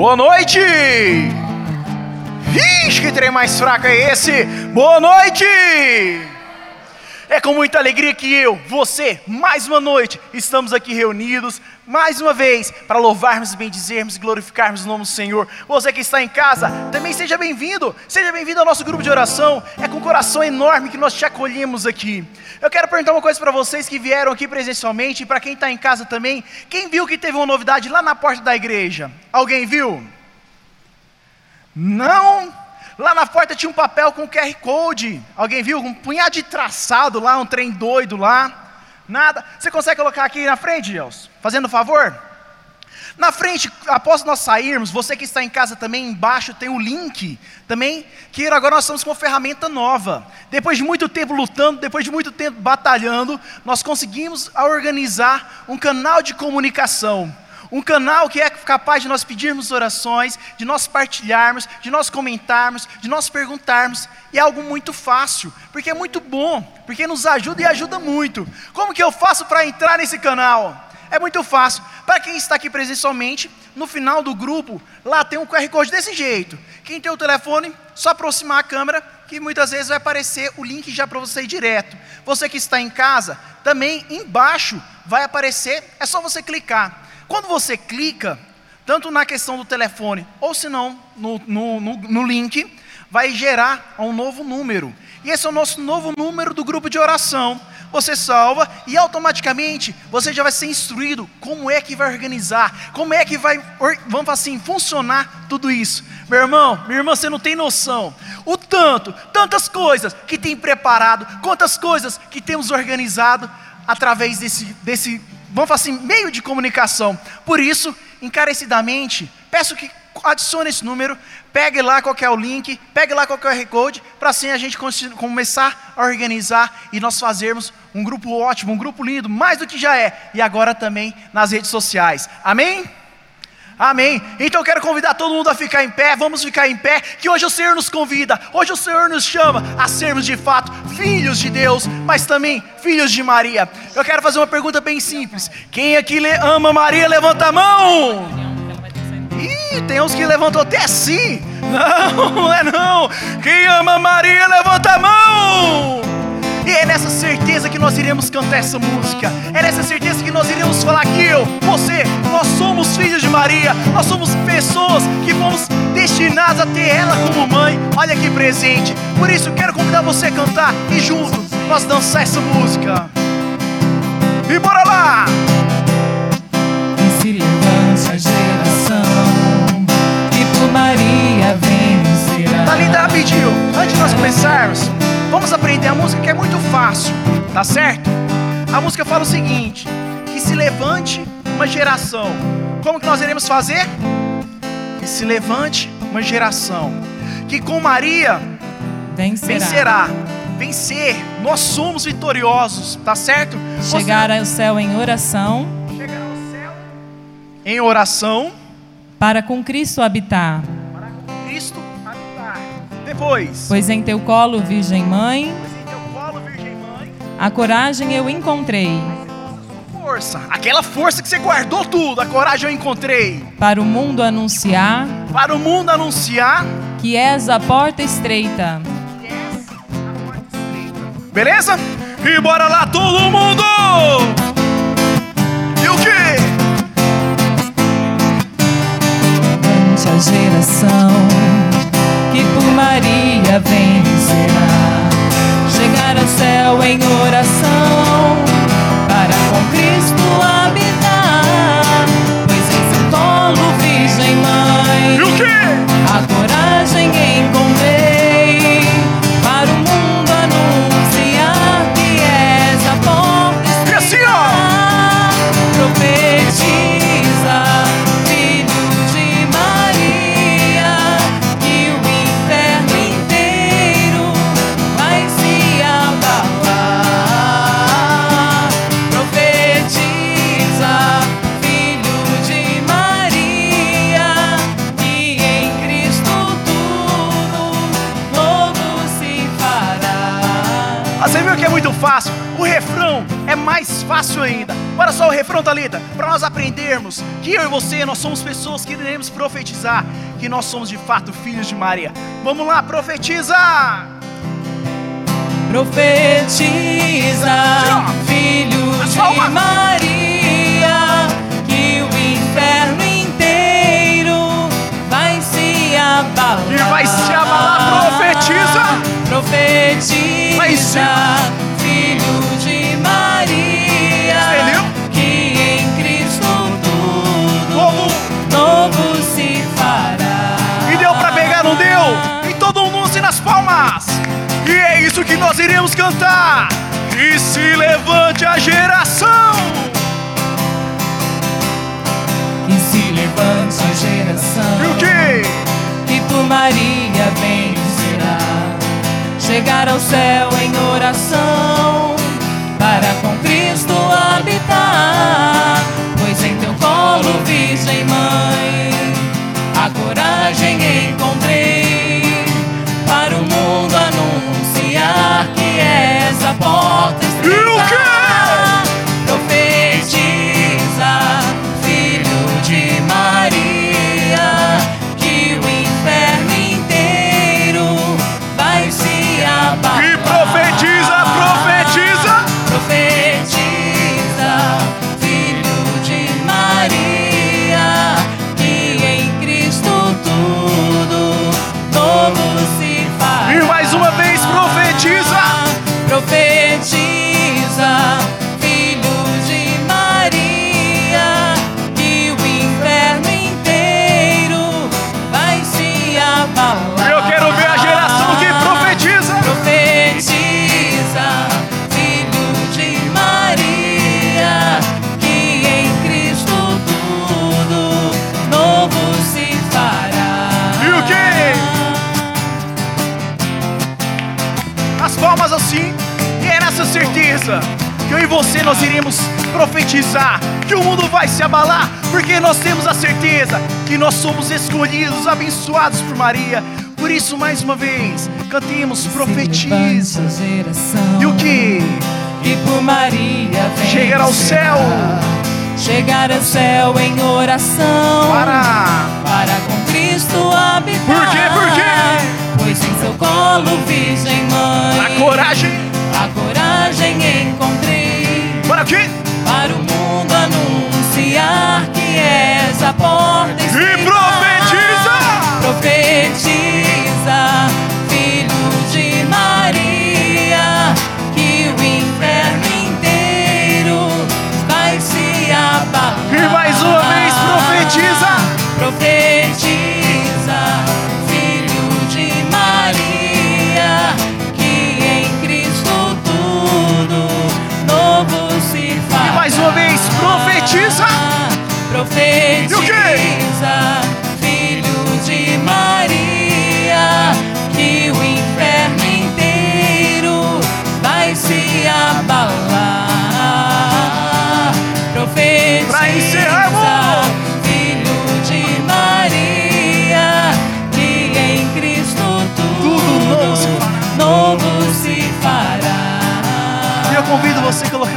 Boa noite! Vixe, que trem mais fraco é esse? Boa noite! É com muita alegria que eu, você, mais uma noite, estamos aqui reunidos, mais uma vez, para louvarmos, bendizermos e glorificarmos o nome do Senhor. Você que está em casa, também seja bem-vindo, seja bem-vindo ao nosso grupo de oração. É com um coração enorme que nós te acolhemos aqui. Eu quero perguntar uma coisa para vocês que vieram aqui presencialmente e para quem está em casa também. Quem viu que teve uma novidade lá na porta da igreja? Alguém viu? Não? Lá na porta tinha um papel com QR Code. Alguém viu? Um punhado de traçado lá, um trem doido lá. Nada. Você consegue colocar aqui na frente, Deus? Fazendo favor? Na frente, após nós sairmos, você que está em casa também, embaixo tem o link também, que agora nós estamos com uma ferramenta nova. Depois de muito tempo lutando, depois de muito tempo batalhando, nós conseguimos organizar um canal de comunicação um canal que é capaz de nós pedirmos orações, de nós partilharmos, de nós comentarmos, de nós perguntarmos. E é algo muito fácil, porque é muito bom, porque nos ajuda e ajuda muito. Como que eu faço para entrar nesse canal? É muito fácil. Para quem está aqui presencialmente, no final do grupo, lá tem um QR Code desse jeito. Quem tem o telefone, só aproximar a câmera, que muitas vezes vai aparecer o link já para você ir direto. Você que está em casa, também embaixo vai aparecer, é só você clicar. Quando você clica, tanto na questão do telefone, ou se não, no, no, no, no link, vai gerar um novo número. E esse é o nosso novo número do grupo de oração. Você salva e automaticamente você já vai ser instruído como é que vai organizar, como é que vai, vamos assim, funcionar tudo isso. Meu irmão, minha irmã, você não tem noção. O tanto, tantas coisas que tem preparado, quantas coisas que temos organizado através desse, desse vamos falar assim, meio de comunicação. Por isso, encarecidamente, peço que adicione esse número, pegue lá qual é o link, pegue lá qual é o QR Code, para assim a gente começar a organizar e nós fazermos um grupo ótimo, um grupo lindo, mais do que já é, e agora também nas redes sociais. Amém? Amém. Então eu quero convidar todo mundo a ficar em pé. Vamos ficar em pé. Que hoje o Senhor nos convida. Hoje o Senhor nos chama a sermos de fato filhos de Deus, mas também filhos de Maria. Eu quero fazer uma pergunta bem simples. Quem aqui ama Maria, levanta a mão. Ih, tem uns que levantou até assim. Não, não é não. Quem ama Maria, levanta a mão. E é nessa certeza que nós iremos cantar essa música. É nessa certeza que nós iremos falar que eu, você, nós somos filhos de Maria. Nós somos pessoas que fomos destinadas a ter ela como mãe. Olha que presente. Por isso quero convidar você a cantar e juntos nós dançar essa música. E bora lá! E se levante a geração que por Maria vencerá. Tá linda, pediu. Antes de nós começarmos, Vamos aprender a música que é muito fácil, tá certo? A música fala o seguinte: que se levante uma geração. Como que nós iremos fazer? Que se levante uma geração que com Maria vencerá. vencerá. Vencer, nós somos vitoriosos, tá certo? Chegar ao céu em oração. Chegar ao céu em oração. Para com Cristo habitar. Para com Cristo depois. Pois em teu colo, Virgem Mãe, a coragem eu encontrei. Força, aquela força que você guardou tudo, a coragem eu encontrei. Para o mundo anunciar, para o mundo anunciar que és a porta estreita. Beleza? E bora lá todo mundo! E o quê? a geração que por Maria vencerá. Chegar ao céu em oração, refrão, Thalita, para nós aprendermos que eu e você, nós somos pessoas que iremos profetizar que nós somos de fato filhos de Maria. Vamos lá, profetiza! Profetiza, filho de. Maria, que o inferno inteiro vai se abalar. E vai se abalar, profetiza. Profetiza, que nós iremos cantar. E se levante a geração. Que se levante a geração. E o quê? que por Maria vencerá. Chegar ao céu em oração, para com Cristo habitar. Pois em teu colo, Virgem Mãe, a coragem encontrei que eu e você nós iremos profetizar que o mundo vai se abalar, porque nós temos a certeza que nós somos escolhidos, abençoados por Maria. Por isso, mais uma vez, cantemos, profetiza. E o que? que por Maria vem Chegar ao céu. chegar ao céu em oração Para! para com Cristo habitar. Por quê? Por quê? Pois em seu colo, Virgem Mãe, A coragem. Para o quê? para o mundo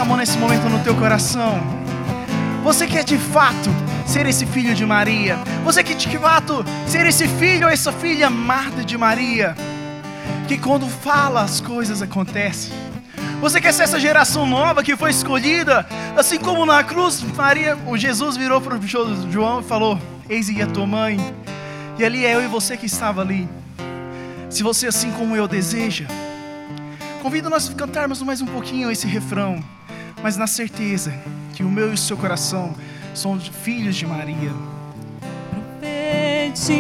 a mão nesse momento no teu coração. Você quer de fato ser esse filho de Maria? Você quer de fato ser esse filho ou essa filha amada de Maria? Que quando fala as coisas acontecem. Você quer ser essa geração nova que foi escolhida? Assim como na cruz, Maria, o Jesus virou para João e falou: Eis aí a tua mãe. E ali é eu e você que estava ali. Se você, assim como eu, deseja, Convido nós a cantarmos mais um pouquinho esse refrão, mas na certeza que o meu e o seu coração são filhos de Maria. Profetiza,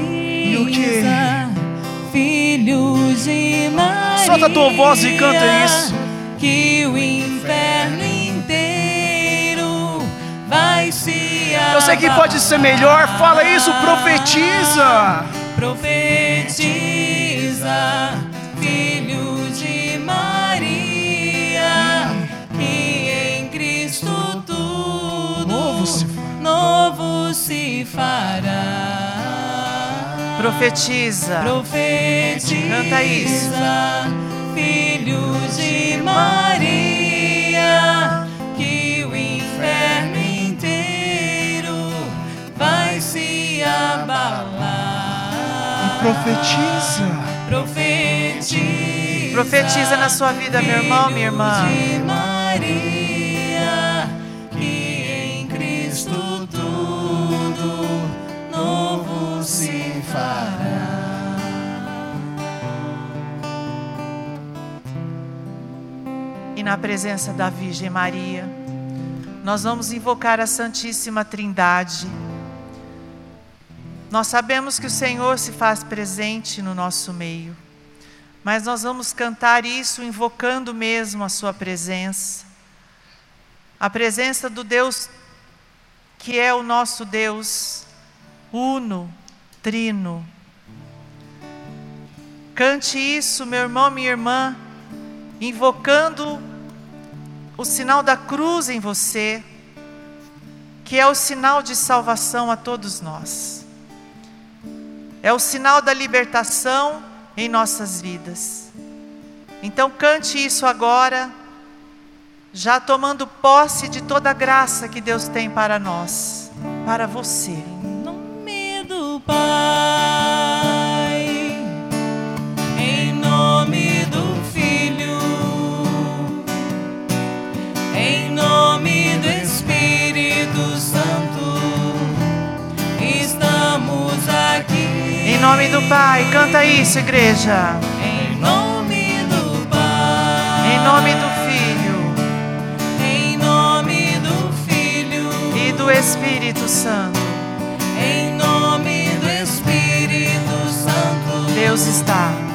o quê? filho de Maria. Solta a tua voz e canta isso. Que o inferno inteiro vai se Eu sei que pode ser melhor, fala isso, profetiza. Profetiza, Profetiza. Profetiza, Canta isso. Filho de Maria, que o inferno inteiro vai se abalar. Profetiza. Profetiza. Profetiza na sua vida, meu irmão, minha irmã. E na presença da Virgem Maria, nós vamos invocar a Santíssima Trindade. Nós sabemos que o Senhor se faz presente no nosso meio, mas nós vamos cantar isso invocando mesmo a Sua presença, a presença do Deus que é o nosso Deus, uno, trino. Cante isso, meu irmão, minha irmã, invocando o sinal da cruz em você, que é o sinal de salvação a todos nós. É o sinal da libertação em nossas vidas. Então cante isso agora, já tomando posse de toda a graça que Deus tem para nós, para você. Em nome do Pai, nome do Pai, canta isso, igreja. Em nome do Pai, Em nome do Filho em nome do Filho, e do Espírito Santo, em nome do Espírito Santo. Deus está.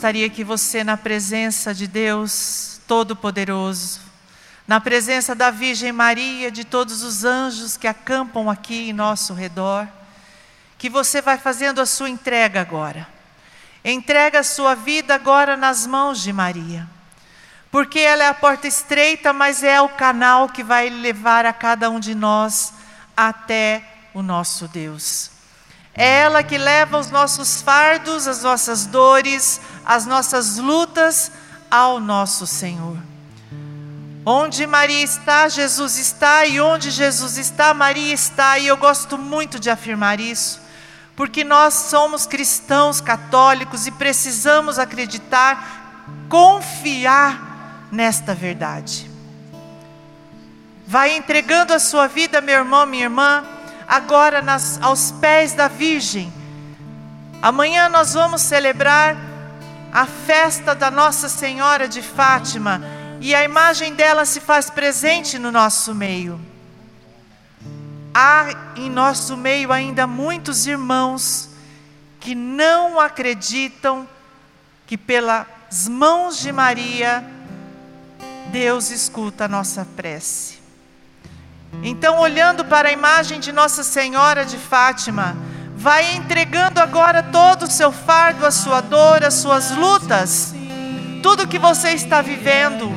Gostaria que você, na presença de Deus Todo-Poderoso, na presença da Virgem Maria, de todos os anjos que acampam aqui em nosso redor, que você vai fazendo a sua entrega agora. Entrega a sua vida agora nas mãos de Maria. Porque ela é a porta estreita, mas é o canal que vai levar a cada um de nós até o nosso Deus. É ela que leva os nossos fardos, as nossas dores, as nossas lutas ao nosso Senhor. Onde Maria está, Jesus está, e onde Jesus está, Maria está, e eu gosto muito de afirmar isso, porque nós somos cristãos católicos e precisamos acreditar, confiar nesta verdade. Vai entregando a sua vida, meu irmão, minha irmã, agora nas, aos pés da Virgem. Amanhã nós vamos celebrar a festa da Nossa Senhora de Fátima e a imagem dela se faz presente no nosso meio. Há em nosso meio ainda muitos irmãos que não acreditam que pelas mãos de Maria Deus escuta a nossa prece. Então, olhando para a imagem de Nossa Senhora de Fátima, vai entregando agora todo o seu fardo, a sua dor, as suas lutas, tudo que você está vivendo,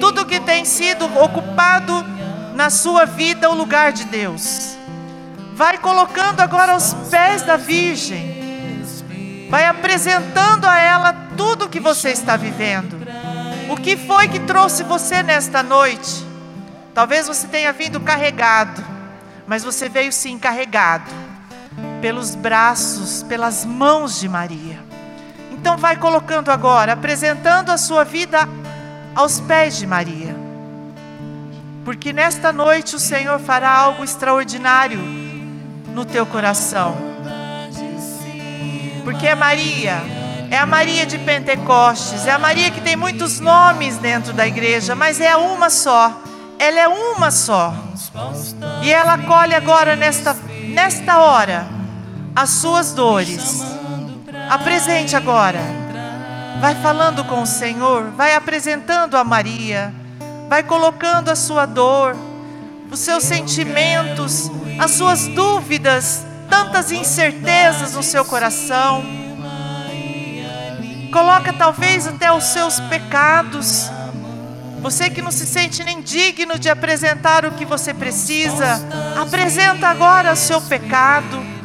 tudo que tem sido ocupado na sua vida o lugar de Deus. Vai colocando agora aos pés da Virgem. Vai apresentando a ela tudo que você está vivendo. O que foi que trouxe você nesta noite? Talvez você tenha vindo carregado, mas você veio sim carregado pelos braços, pelas mãos de Maria. Então vai colocando agora, apresentando a sua vida aos pés de Maria. Porque nesta noite o Senhor fará algo extraordinário no teu coração. Porque é Maria, é a Maria de Pentecostes, é a Maria que tem muitos nomes dentro da igreja, mas é uma só. Ela é uma só. E ela acolhe agora nesta, nesta hora as suas dores. Apresente agora. Vai falando com o Senhor, vai apresentando a Maria, vai colocando a sua dor, os seus sentimentos, as suas dúvidas, tantas incertezas no seu coração. Coloca talvez até os seus pecados. Você que não se sente nem digno de apresentar o que você precisa, apresenta agora o seu pecado.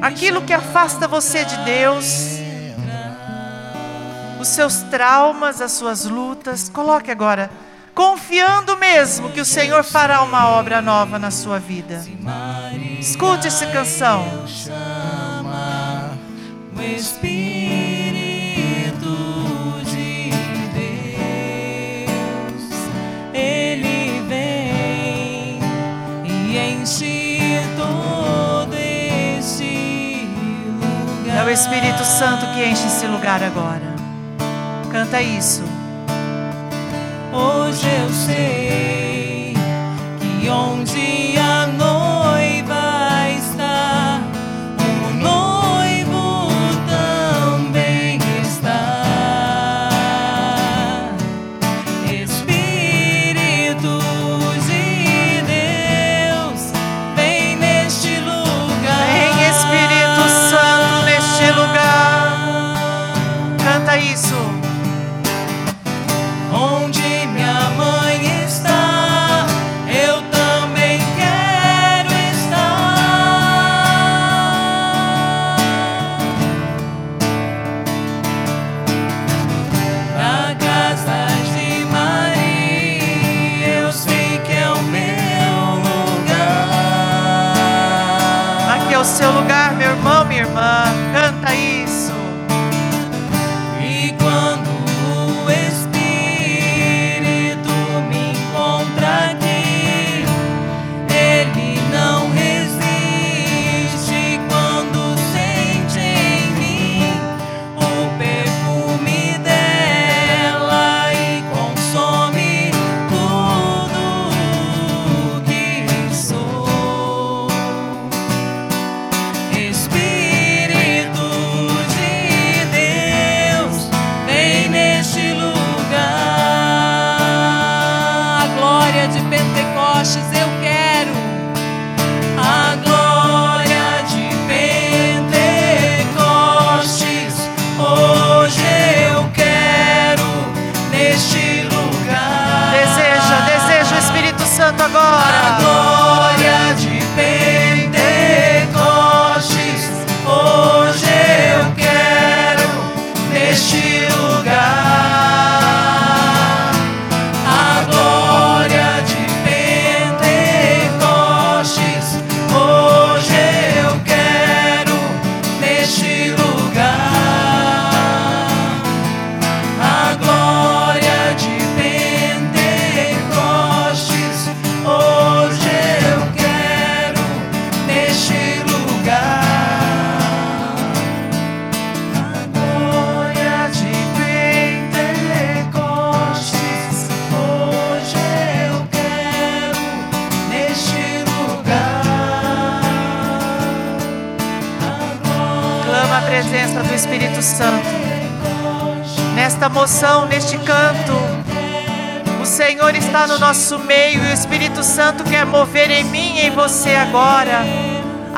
Aquilo que afasta você de Deus, os seus traumas, as suas lutas, coloque agora, confiando mesmo que o Senhor fará uma obra nova na sua vida. Escute essa canção. Espírito o Espírito Santo que enche esse lugar agora. Canta isso. Hoje eu sei que onde a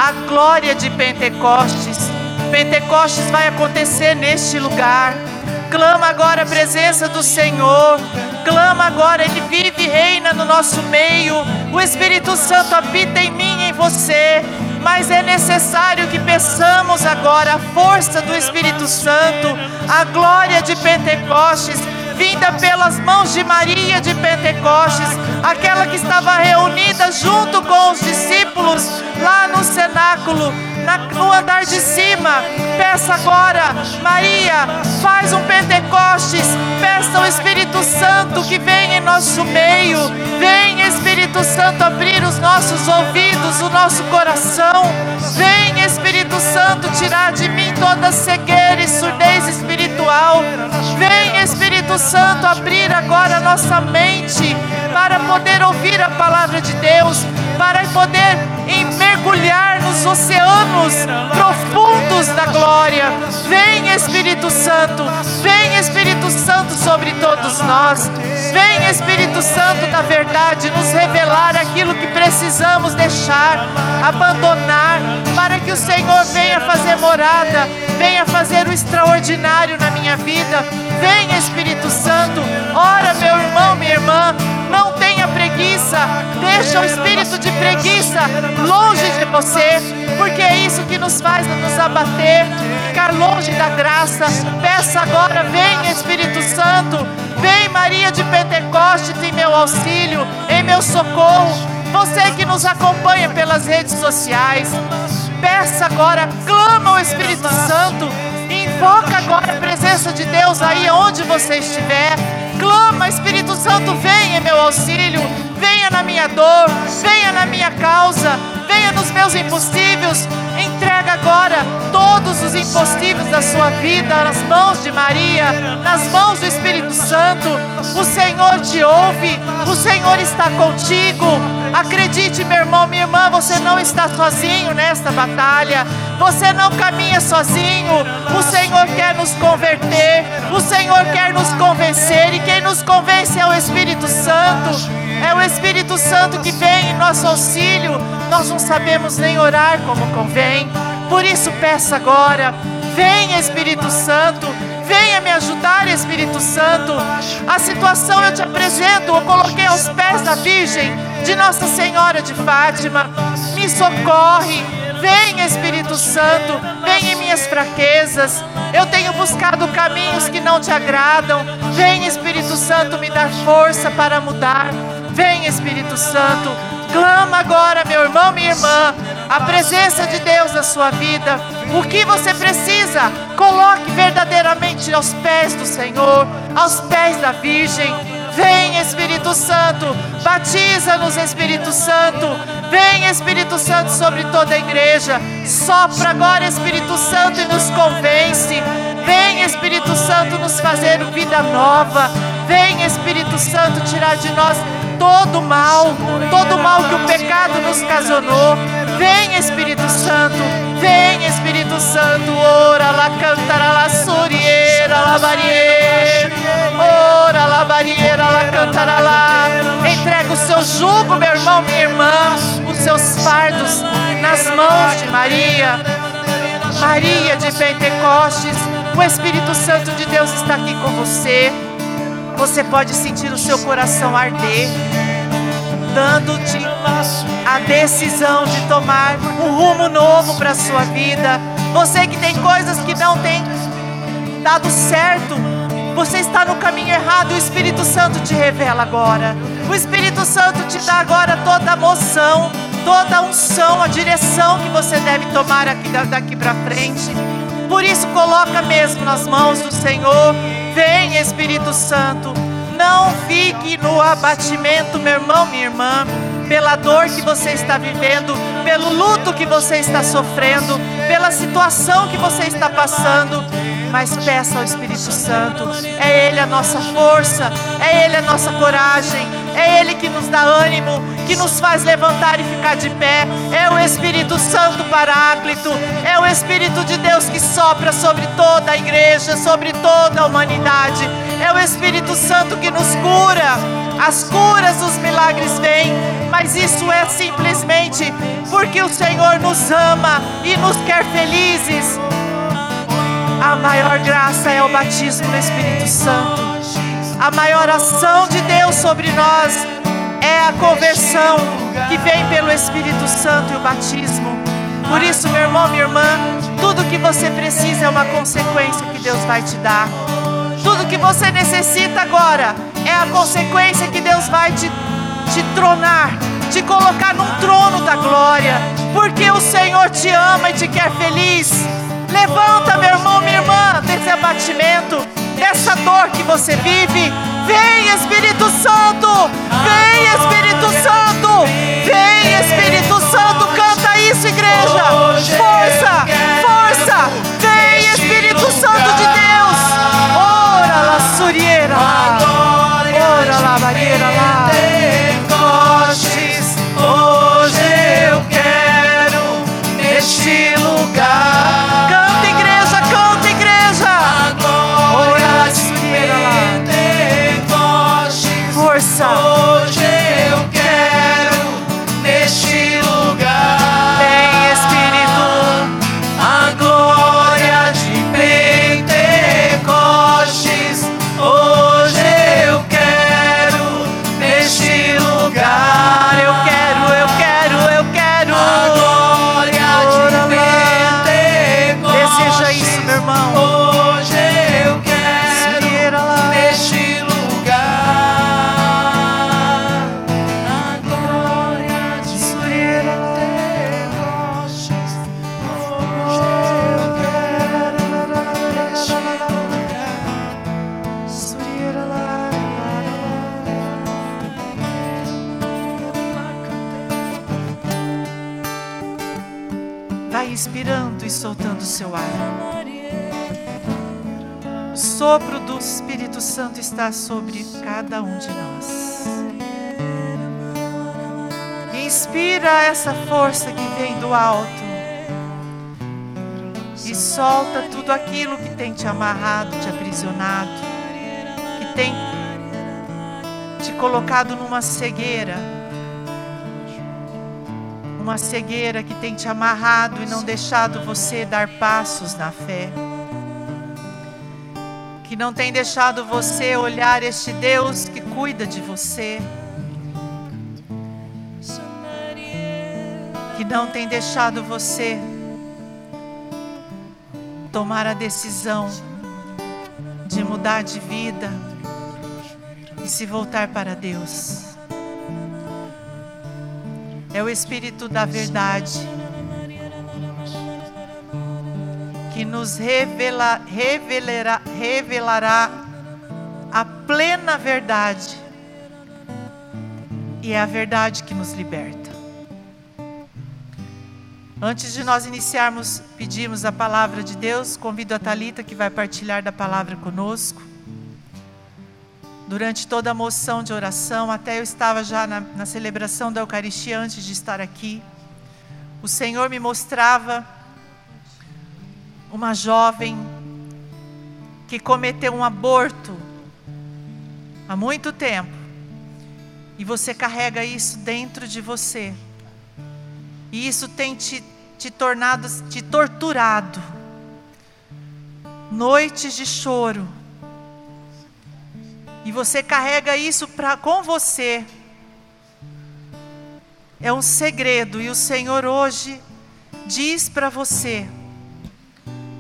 a glória de Pentecostes. Pentecostes vai acontecer neste lugar. Clama agora a presença do Senhor. Clama agora, Ele vive e reina no nosso meio. O Espírito Santo habita em mim e em você. Mas é necessário que peçamos agora a força do Espírito Santo, a glória de Pentecostes, vinda pelas mãos de Maria de Pentecostes, aquela que estava reunida junto com os discípulos lá no cenáculo, na- no andar de cima. Peça agora, Maria, faz um Pentecostes, peça ao Espírito Santo que vem em nosso meio. Vem, Espírito Santo, abrir os nossos ouvidos, o nosso coração. Vem, Espírito Santo, tirar de mim toda cegueira e surdez espiritual. Vem, Espírito Santo, abrir agora a nossa mente para poder ouvir a palavra de Deus, para poder mergulhar nos oceanos profundos da glória. Vem, Espírito Santo, vem, Espírito Santo, sobre todos nós. Vem, Espírito Santo da verdade, nos revelar aquilo que precisamos deixar, abandonar, para que o Senhor venha fazer morada, venha fazer o extraordinário na minha vida. Vem, Espírito Santo, ora, meu irmão, minha irmã, não tenha preguiça, deixa o espírito de preguiça longe de você, porque é isso que nos faz nos abater, ficar longe da graça. Peça agora, vem Espírito Santo, vem Maria de Pentecostes em meu auxílio, em meu socorro. Você que nos acompanha pelas redes sociais, peça agora, clama o Espírito Santo, invoca agora a presença de Deus aí onde você estiver. Clama, Espírito Santo, venha em meu auxílio, na minha dor, venha na minha causa, venha nos meus impossíveis. Entrega agora todos os impossíveis da sua vida nas mãos de Maria, nas mãos do Espírito Santo. O Senhor te ouve, o Senhor está contigo. Acredite, meu irmão, minha irmã, você não está sozinho nesta batalha. Você não caminha sozinho. O Senhor quer nos converter. O Senhor quer nos convencer. E quem nos convence é o Espírito Santo. É o Espírito Santo que vem em nosso auxílio. Nós não sabemos nem orar como convém. Por isso, peça agora. Vem, Espírito Santo. Venha me ajudar, Espírito Santo. A situação eu te apresento. Eu coloquei aos pés da Virgem de Nossa Senhora de Fátima. Me socorre. Vem, Espírito Santo, vem em minhas fraquezas. Eu tenho buscado caminhos que não te agradam. Vem, Espírito Santo, me dar força para mudar. Vem, Espírito Santo, clama agora, meu irmão, minha irmã, a presença de Deus na sua vida. O que você precisa, coloque verdadeiramente aos pés do Senhor, aos pés da Virgem. Vem Espírito Santo, batiza-nos Espírito Santo. Vem Espírito Santo sobre toda a igreja. Sopra agora Espírito Santo e nos convence. Vem Espírito Santo nos fazer vida nova. Vem Espírito Santo tirar de nós todo mal, todo mal que o pecado nos ocasionou. Vem Espírito Santo, vem Espírito Santo, ora la cantará la surieira la ora la barriera la cantará lá. Entrega o seu jugo, meu irmão, minha irmã, os seus fardos nas mãos de Maria. Maria de Pentecostes, o Espírito Santo de Deus está aqui com você. Você pode sentir o seu coração arder, dando-te a decisão de tomar um rumo novo para a sua vida. Você que tem coisas que não tem dado certo, você está no caminho errado, o Espírito Santo te revela agora. O Espírito Santo te dá agora toda a moção, toda a unção, a direção que você deve tomar aqui daqui para frente. Por isso coloca mesmo nas mãos do Senhor. Vem Espírito Santo. Não fique no abatimento, meu irmão, minha irmã, pela dor que você está vivendo, pelo luto que você está sofrendo, pela situação que você está passando mas peça ao Espírito Santo. É Ele a nossa força, é Ele a nossa coragem, é Ele que nos dá ânimo, que nos faz levantar e ficar de pé. É o Espírito Santo Paráclito, é o Espírito de Deus que sopra sobre toda a igreja, sobre toda a humanidade. É o Espírito Santo que nos cura. As curas, os milagres vêm, mas isso é simplesmente porque o Senhor nos ama e nos quer felizes. A maior graça é o batismo no Espírito Santo. A maior ação de Deus sobre nós é a conversão que vem pelo Espírito Santo e o batismo. Por isso, meu irmão, minha irmã, tudo que você precisa é uma consequência que Deus vai te dar. Tudo que você necessita agora é a consequência que Deus vai te, te tronar, te colocar num trono da glória, porque o Senhor te ama e te quer feliz. Levanta, meu irmão, minha irmã, desse abatimento, dessa dor que você vive. Vem, Espírito Santo! Vem, Espírito Santo! Vem, Espírito Santo! Canta isso, igreja! Força! Força! Vem, Espírito Santo de Deus! Ora lá, surieira Vai inspirando e soltando o seu ar. O sopro do Espírito Santo está sobre cada um de nós. Inspira essa força que vem do alto. E solta tudo aquilo que tem te amarrado, te aprisionado, que tem te colocado numa cegueira. Uma cegueira que tem te amarrado e não deixado você dar passos na fé. Que não tem deixado você olhar este Deus que cuida de você. Que não tem deixado você tomar a decisão de mudar de vida e se voltar para Deus. É o Espírito da Verdade que nos revela, revelará, revelará a plena verdade. E é a verdade que nos liberta. Antes de nós iniciarmos, pedimos a palavra de Deus, convido a Talita que vai partilhar da palavra conosco. Durante toda a moção de oração, até eu estava já na, na celebração da Eucaristia antes de estar aqui. O Senhor me mostrava uma jovem que cometeu um aborto há muito tempo. E você carrega isso dentro de você. E isso tem te, te tornado, te torturado. Noites de choro. E você carrega isso pra, com você. É um segredo. E o Senhor hoje diz para você: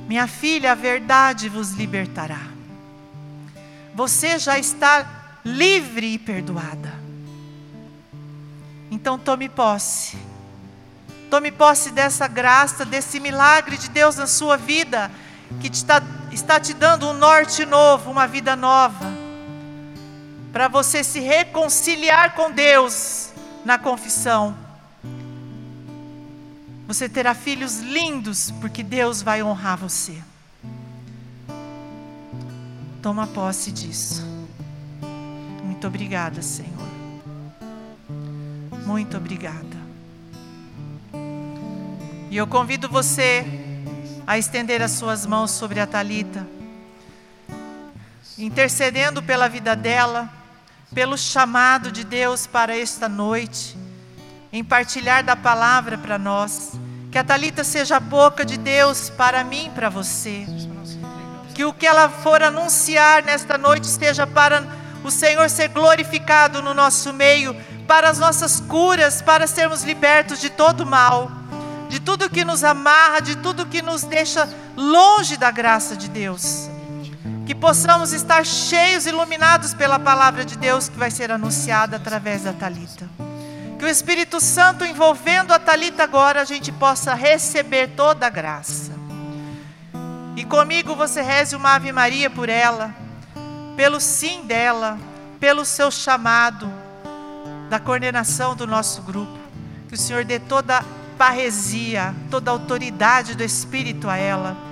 Minha filha, a verdade vos libertará. Você já está livre e perdoada. Então tome posse. Tome posse dessa graça, desse milagre de Deus na sua vida, que te está, está te dando um norte novo, uma vida nova, para você se reconciliar com Deus na confissão. Você terá filhos lindos, porque Deus vai honrar você. Toma posse disso. Muito obrigada, Senhor. Muito obrigada. E eu convido você a estender as suas mãos sobre a Talita, intercedendo pela vida dela, pelo chamado de Deus para esta noite, em partilhar da palavra para nós. Que a Talita seja a boca de Deus para mim, para você. Que o que ela for anunciar nesta noite esteja para o Senhor ser glorificado no nosso meio, para as nossas curas, para sermos libertos de todo mal, de tudo que nos amarra, de tudo que nos deixa longe da graça de Deus. Que possamos estar cheios, iluminados pela palavra de Deus que vai ser anunciada através da Talita. Que o Espírito Santo envolvendo a Talita agora a gente possa receber toda a graça. E comigo você reze uma Ave Maria por ela, pelo sim dela, pelo seu chamado, da coordenação do nosso grupo. Que o Senhor dê toda a parresia, toda a autoridade do Espírito a ela,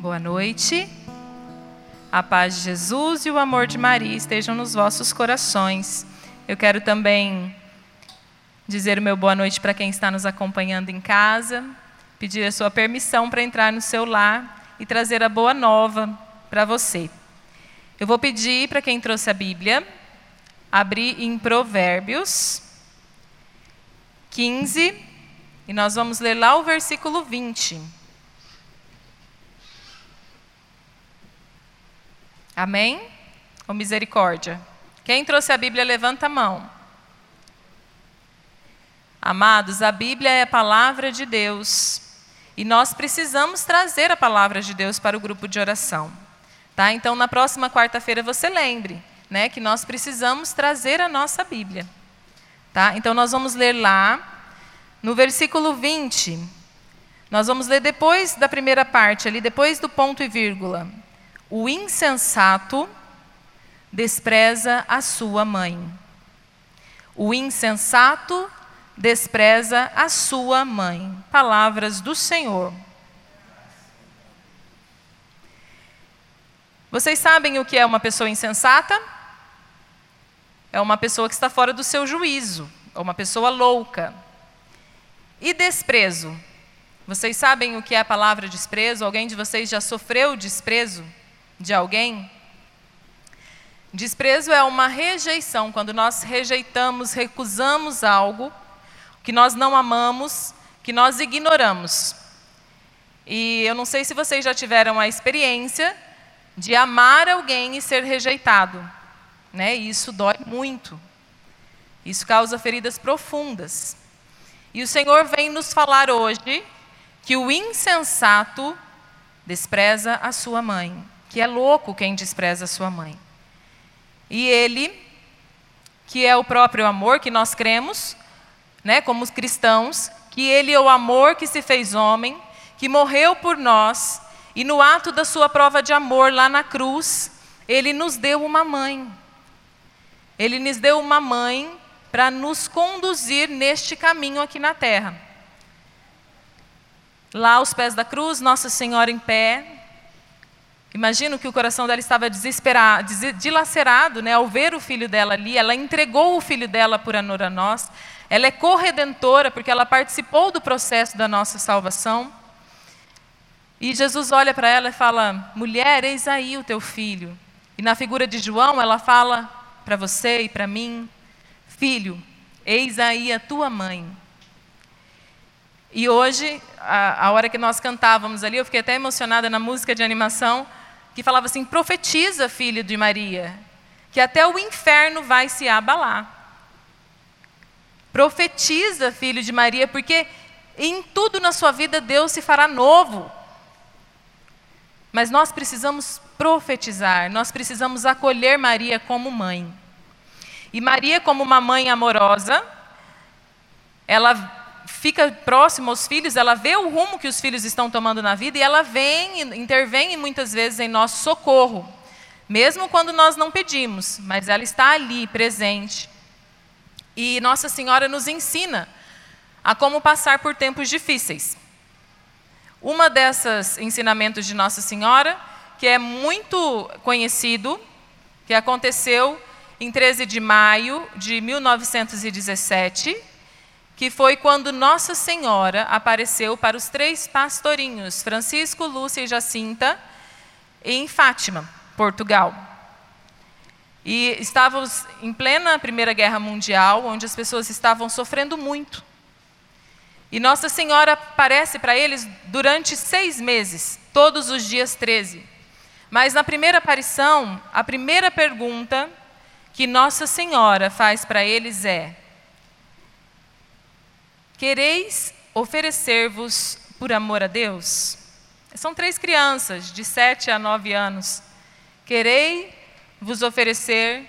Boa noite. A paz de Jesus e o amor de Maria estejam nos vossos corações. Eu quero também dizer o meu boa noite para quem está nos acompanhando em casa, pedir a sua permissão para entrar no seu lar e trazer a boa nova para você. Eu vou pedir para quem trouxe a Bíblia, abrir em Provérbios 15, e nós vamos ler lá o versículo 20. Amém? Ou misericórdia? Quem trouxe a Bíblia, levanta a mão. Amados, a Bíblia é a palavra de Deus. E nós precisamos trazer a palavra de Deus para o grupo de oração. Tá? Então, na próxima quarta-feira, você lembre né, que nós precisamos trazer a nossa Bíblia. Tá? Então, nós vamos ler lá, no versículo 20. Nós vamos ler depois da primeira parte, ali, depois do ponto e vírgula. O insensato despreza a sua mãe. O insensato despreza a sua mãe. Palavras do Senhor. Vocês sabem o que é uma pessoa insensata? É uma pessoa que está fora do seu juízo, é uma pessoa louca. E desprezo? Vocês sabem o que é a palavra desprezo? Alguém de vocês já sofreu desprezo? De alguém? Desprezo é uma rejeição, quando nós rejeitamos, recusamos algo que nós não amamos, que nós ignoramos. E eu não sei se vocês já tiveram a experiência de amar alguém e ser rejeitado. Né? E isso dói muito. Isso causa feridas profundas. E o Senhor vem nos falar hoje que o insensato despreza a sua mãe que é louco quem despreza sua mãe. E ele, que é o próprio amor que nós cremos, né, como cristãos, que ele é o amor que se fez homem, que morreu por nós, e no ato da sua prova de amor lá na cruz, ele nos deu uma mãe. Ele nos deu uma mãe para nos conduzir neste caminho aqui na terra. Lá aos pés da cruz, Nossa Senhora em pé, Imagino que o coração dela estava desesperado, dilacerado né, ao ver o filho dela ali. Ela entregou o filho dela por amor a nós. Ela é corredentora porque ela participou do processo da nossa salvação. E Jesus olha para ela e fala: Mulher, eis aí o teu filho. E na figura de João, ela fala para você e para mim: Filho, eis aí a tua mãe. E hoje, a, a hora que nós cantávamos ali, eu fiquei até emocionada na música de animação que falava assim: profetiza, filho de Maria, que até o inferno vai se abalar. Profetiza, filho de Maria, porque em tudo na sua vida Deus se fará novo. Mas nós precisamos profetizar, nós precisamos acolher Maria como mãe. E Maria, como uma mãe amorosa, ela fica próximo aos filhos, ela vê o rumo que os filhos estão tomando na vida e ela vem, intervém muitas vezes em nosso socorro, mesmo quando nós não pedimos, mas ela está ali presente. E Nossa Senhora nos ensina a como passar por tempos difíceis. Uma dessas ensinamentos de Nossa Senhora, que é muito conhecido, que aconteceu em 13 de maio de 1917, que foi quando Nossa Senhora apareceu para os três pastorinhos, Francisco, Lúcia e Jacinta, em Fátima, Portugal. E estávamos em plena Primeira Guerra Mundial, onde as pessoas estavam sofrendo muito. E Nossa Senhora aparece para eles durante seis meses, todos os dias 13. Mas na primeira aparição, a primeira pergunta que Nossa Senhora faz para eles é: Quereis oferecer-vos por amor a Deus? São três crianças, de sete a nove anos. Querei vos oferecer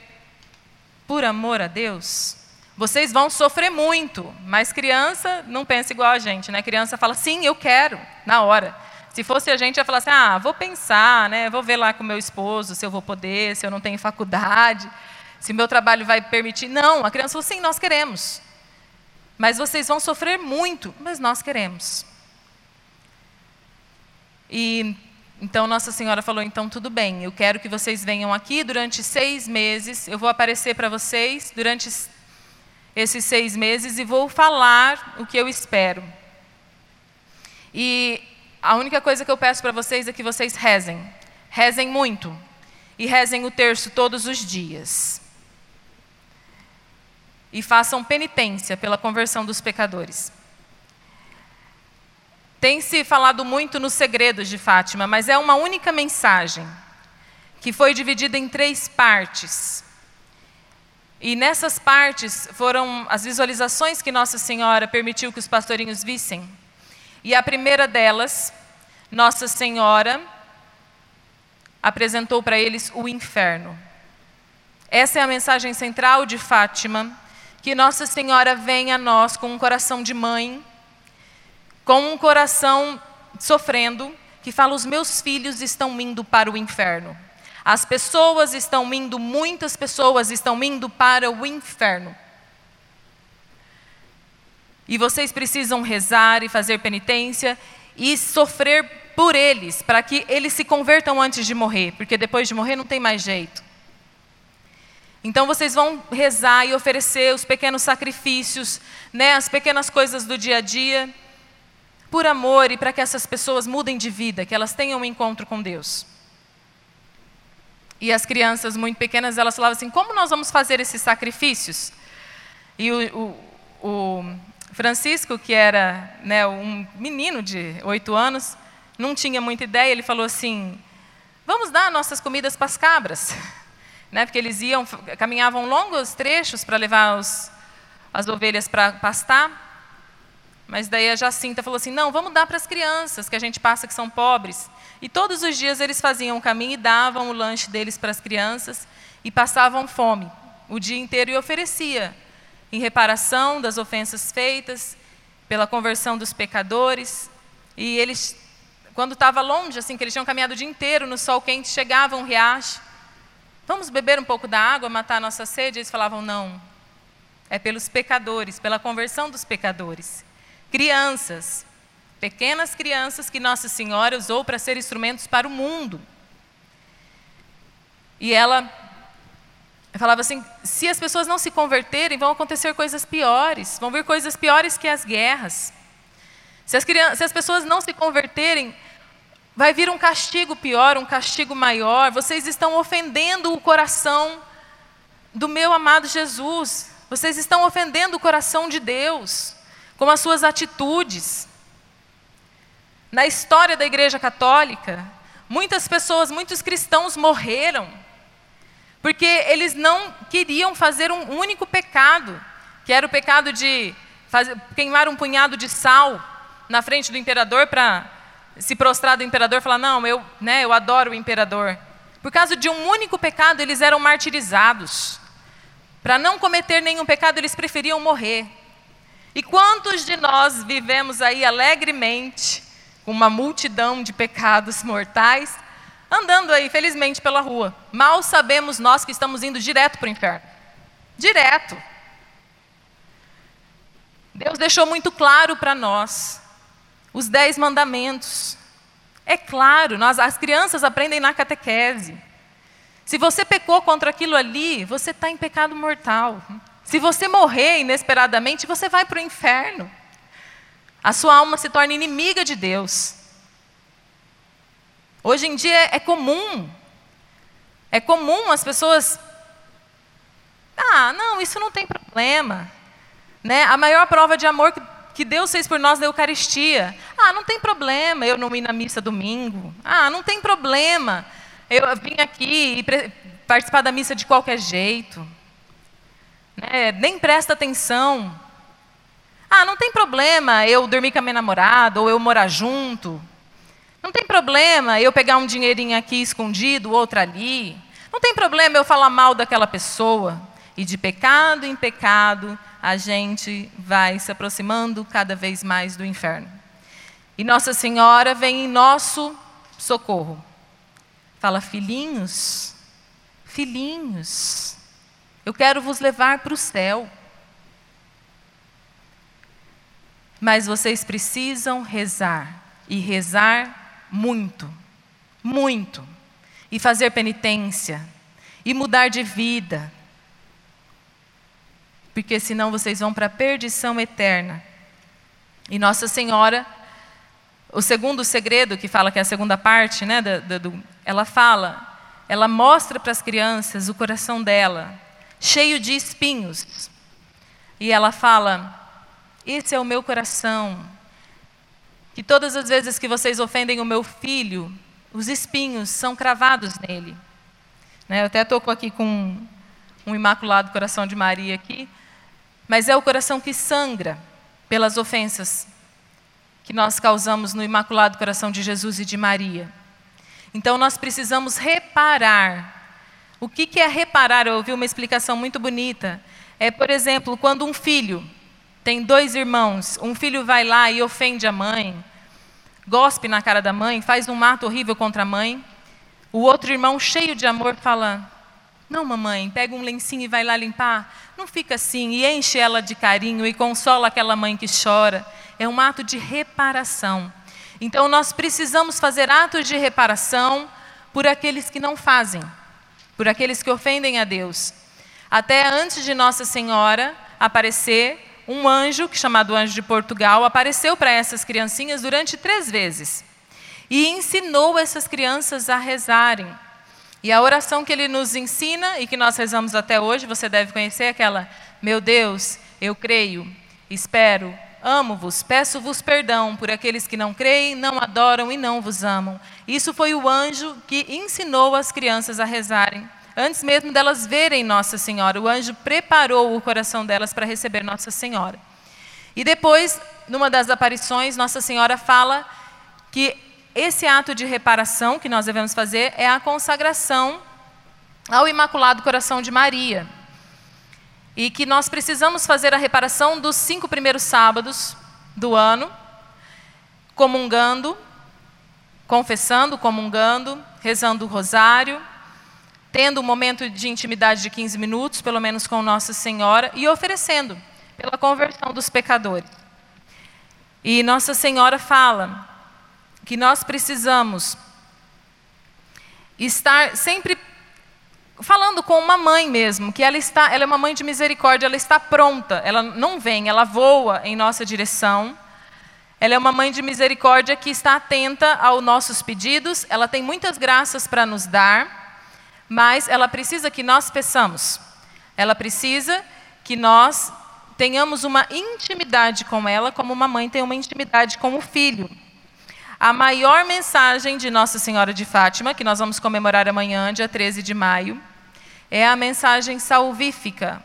por amor a Deus? Vocês vão sofrer muito, mas criança não pensa igual a gente, né? Criança fala, sim, eu quero, na hora. Se fosse a gente, ia falar assim, ah, vou pensar, né? Vou ver lá com meu esposo se eu vou poder, se eu não tenho faculdade, se meu trabalho vai permitir. Não, a criança falou, sim, nós queremos. Mas vocês vão sofrer muito, mas nós queremos. E então Nossa Senhora falou: então tudo bem, eu quero que vocês venham aqui durante seis meses. Eu vou aparecer para vocês durante esses seis meses e vou falar o que eu espero. E a única coisa que eu peço para vocês é que vocês rezem. Rezem muito. E rezem o terço todos os dias. E façam penitência pela conversão dos pecadores. Tem se falado muito nos segredos de Fátima, mas é uma única mensagem que foi dividida em três partes. E nessas partes foram as visualizações que Nossa Senhora permitiu que os pastorinhos vissem. E a primeira delas, Nossa Senhora apresentou para eles o inferno. Essa é a mensagem central de Fátima, que Nossa Senhora vem a nós com um coração de mãe com um coração sofrendo, que fala: os meus filhos estão indo para o inferno. As pessoas estão indo, muitas pessoas estão indo para o inferno. E vocês precisam rezar e fazer penitência e sofrer por eles, para que eles se convertam antes de morrer, porque depois de morrer não tem mais jeito. Então vocês vão rezar e oferecer os pequenos sacrifícios, né, as pequenas coisas do dia a dia por amor e para que essas pessoas mudem de vida, que elas tenham um encontro com Deus. E as crianças muito pequenas, elas falavam assim: como nós vamos fazer esses sacrifícios? E o, o, o Francisco, que era né, um menino de oito anos, não tinha muita ideia, ele falou assim: vamos dar nossas comidas para as cabras. Né, porque eles iam, caminhavam longos trechos para levar os, as ovelhas para pastar. Mas daí a Jacinta falou assim: não, vamos dar para as crianças que a gente passa que são pobres. E todos os dias eles faziam o caminho e davam o lanche deles para as crianças e passavam fome o dia inteiro e oferecia em reparação das ofensas feitas, pela conversão dos pecadores. E eles, quando estava longe, assim, que eles tinham caminhado o dia inteiro no sol quente, chegavam um riacho. Vamos beber um pouco da água, matar a nossa sede? Eles falavam: não. É pelos pecadores, pela conversão dos pecadores. Crianças, pequenas crianças que Nossa Senhora usou para ser instrumentos para o mundo. E ela falava assim: se as pessoas não se converterem, vão acontecer coisas piores, vão vir coisas piores que as guerras. Se as, crianças, se as pessoas não se converterem, vai vir um castigo pior, um castigo maior. Vocês estão ofendendo o coração do meu amado Jesus. Vocês estão ofendendo o coração de Deus com as suas atitudes. Na história da Igreja Católica, muitas pessoas, muitos cristãos morreram, porque eles não queriam fazer um único pecado, que era o pecado de fazer, queimar um punhado de sal na frente do imperador para se prostrar do imperador e falar: Não, eu, né, eu adoro o imperador. Por causa de um único pecado, eles eram martirizados. Para não cometer nenhum pecado, eles preferiam morrer. E quantos de nós vivemos aí alegremente, com uma multidão de pecados mortais, andando aí felizmente pela rua? Mal sabemos nós que estamos indo direto para o inferno. Direto. Deus deixou muito claro para nós os dez mandamentos. É claro, nós, as crianças aprendem na catequese. Se você pecou contra aquilo ali, você está em pecado mortal. Se você morrer inesperadamente, você vai para o inferno. A sua alma se torna inimiga de Deus. Hoje em dia é comum. É comum as pessoas. Ah, não, isso não tem problema. Né? A maior prova de amor que que Deus fez por nós na Eucaristia. Ah, não tem problema eu não ir na missa domingo. Ah, não tem problema eu vim aqui e participar da missa de qualquer jeito. Né? Nem presta atenção. Ah, não tem problema eu dormir com a minha namorada ou eu morar junto. Não tem problema eu pegar um dinheirinho aqui escondido, outro ali. Não tem problema eu falar mal daquela pessoa. E de pecado em pecado, a gente vai se aproximando cada vez mais do inferno. E Nossa Senhora vem em nosso socorro. Fala, filhinhos, filhinhos, eu quero vos levar para o céu. Mas vocês precisam rezar, e rezar muito, muito, e fazer penitência, e mudar de vida, porque senão vocês vão para a perdição eterna. E Nossa Senhora, o segundo segredo, que fala que é a segunda parte, né, da- do, ela fala, ela mostra para as crianças o coração dela, cheio de espinhos. E ela fala: Esse é o meu coração. Que todas as vezes que vocês ofendem o meu filho, os espinhos são cravados nele. Né, eu até estou aqui com um imaculado coração de Maria aqui, mas é o coração que sangra pelas ofensas que nós causamos no imaculado coração de Jesus e de Maria. Então nós precisamos reparar. O que é reparar? Eu ouvi uma explicação muito bonita. É, por exemplo, quando um filho tem dois irmãos, um filho vai lá e ofende a mãe, gospe na cara da mãe, faz um ato horrível contra a mãe. O outro irmão, cheio de amor, fala: Não, mamãe, pega um lencinho e vai lá limpar. Não fica assim, e enche ela de carinho e consola aquela mãe que chora. É um ato de reparação. Então, nós precisamos fazer atos de reparação por aqueles que não fazem, por aqueles que ofendem a Deus. Até antes de Nossa Senhora aparecer, um anjo, que chamado Anjo de Portugal, apareceu para essas criancinhas durante três vezes e ensinou essas crianças a rezarem. E a oração que ele nos ensina e que nós rezamos até hoje, você deve conhecer aquela: Meu Deus, eu creio, espero, amo-vos, peço-vos perdão por aqueles que não creem, não adoram e não vos amam. Isso foi o anjo que ensinou as crianças a rezarem. Antes mesmo delas verem Nossa Senhora, o anjo preparou o coração delas para receber Nossa Senhora. E depois, numa das aparições, Nossa Senhora fala que esse ato de reparação que nós devemos fazer é a consagração ao Imaculado Coração de Maria. E que nós precisamos fazer a reparação dos cinco primeiros sábados do ano, comungando, confessando, comungando, rezando o rosário, tendo um momento de intimidade de 15 minutos, pelo menos com Nossa Senhora, e oferecendo pela conversão dos pecadores. E Nossa Senhora fala que nós precisamos estar sempre falando com uma mãe mesmo, que ela está, ela é uma mãe de misericórdia, ela está pronta, ela não vem, ela voa em nossa direção. Ela é uma mãe de misericórdia que está atenta aos nossos pedidos, ela tem muitas graças para nos dar, mas ela precisa que nós peçamos. Ela precisa que nós tenhamos uma intimidade com ela, como uma mãe tem uma intimidade com o filho. A maior mensagem de Nossa Senhora de Fátima, que nós vamos comemorar amanhã, dia 13 de maio, é a mensagem salvífica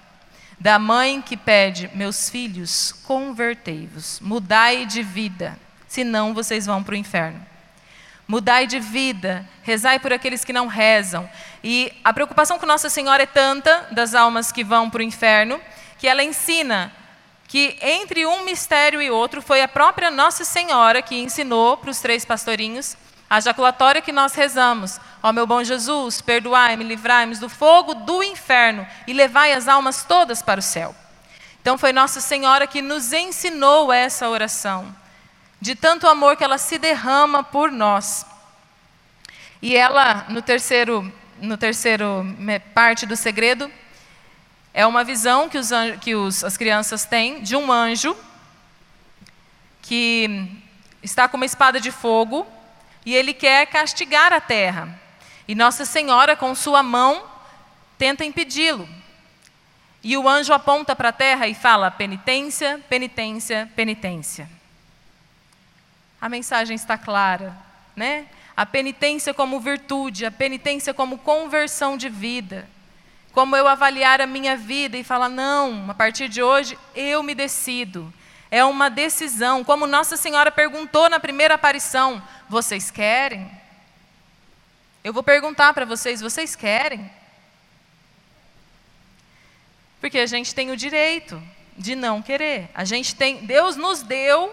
da mãe que pede: Meus filhos, convertei-vos, mudai de vida, senão vocês vão para o inferno. Mudai de vida, rezai por aqueles que não rezam. E a preocupação com Nossa Senhora é tanta das almas que vão para o inferno, que ela ensina que entre um mistério e outro foi a própria Nossa Senhora que ensinou para os três pastorinhos a jaculatória que nós rezamos. Ó meu bom Jesus, perdoai-me, livrai-me do fogo do inferno e levai as almas todas para o céu. Então foi Nossa Senhora que nos ensinou essa oração, de tanto amor que ela se derrama por nós. E ela, no terceiro, no terceiro parte do segredo, é uma visão que, os, que os- as crianças têm de um anjo que está com uma espada de fogo e ele quer castigar a terra. E Nossa Senhora, com sua mão, tenta impedi-lo. E o anjo aponta para a terra e fala: penitência, penitência, penitência. A mensagem está clara, né? A penitência como virtude, a penitência como conversão de vida. Como eu avaliar a minha vida e falar: não, a partir de hoje eu me decido. É uma decisão. Como Nossa Senhora perguntou na primeira aparição: vocês querem? Eu vou perguntar para vocês: vocês querem? Porque a gente tem o direito de não querer. A gente tem, Deus nos deu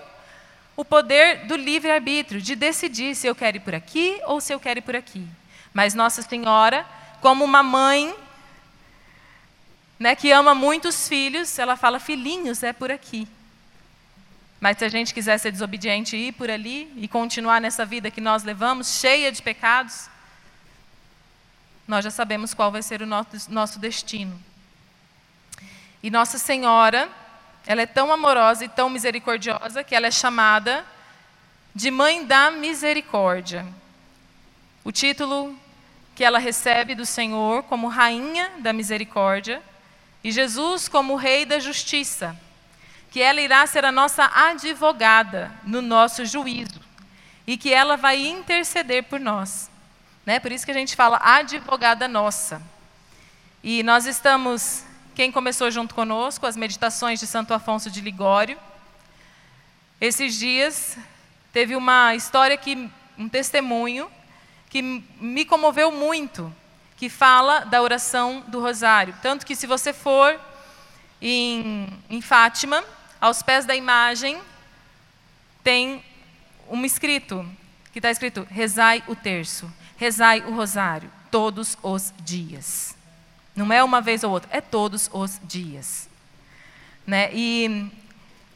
o poder do livre-arbítrio, de decidir se eu quero ir por aqui ou se eu quero ir por aqui. Mas Nossa Senhora, como uma mãe né, que ama muitos filhos, ela fala: filhinhos, é por aqui. Mas se a gente quiser ser desobediente e ir por ali e continuar nessa vida que nós levamos, cheia de pecados, nós já sabemos qual vai ser o nosso, nosso destino. E Nossa Senhora, ela é tão amorosa e tão misericordiosa que ela é chamada de Mãe da Misericórdia. O título que ela recebe do Senhor como Rainha da Misericórdia e Jesus como Rei da Justiça, que ela irá ser a nossa advogada no nosso juízo e que ela vai interceder por nós. Né? Por isso que a gente fala advogada nossa. E nós estamos quem começou junto conosco as meditações de Santo Afonso de Ligório. Esses dias teve uma história que um testemunho que me comoveu muito, que fala da oração do rosário, tanto que se você for em, em Fátima, aos pés da imagem tem um escrito que está escrito: rezai o terço, rezai o rosário todos os dias. Não é uma vez ou outra, é todos os dias. Né? E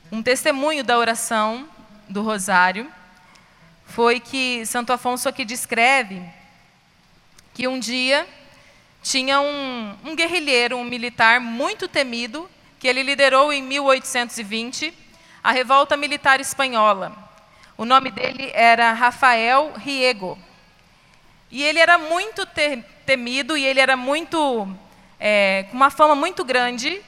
um testemunho da oração do Rosário foi que Santo Afonso aqui descreve que um dia tinha um, um guerrilheiro, um militar muito temido, que ele liderou em 1820 a revolta militar espanhola. O nome dele era Rafael Riego. E ele era muito te temido e ele era muito é, com uma fama muito grande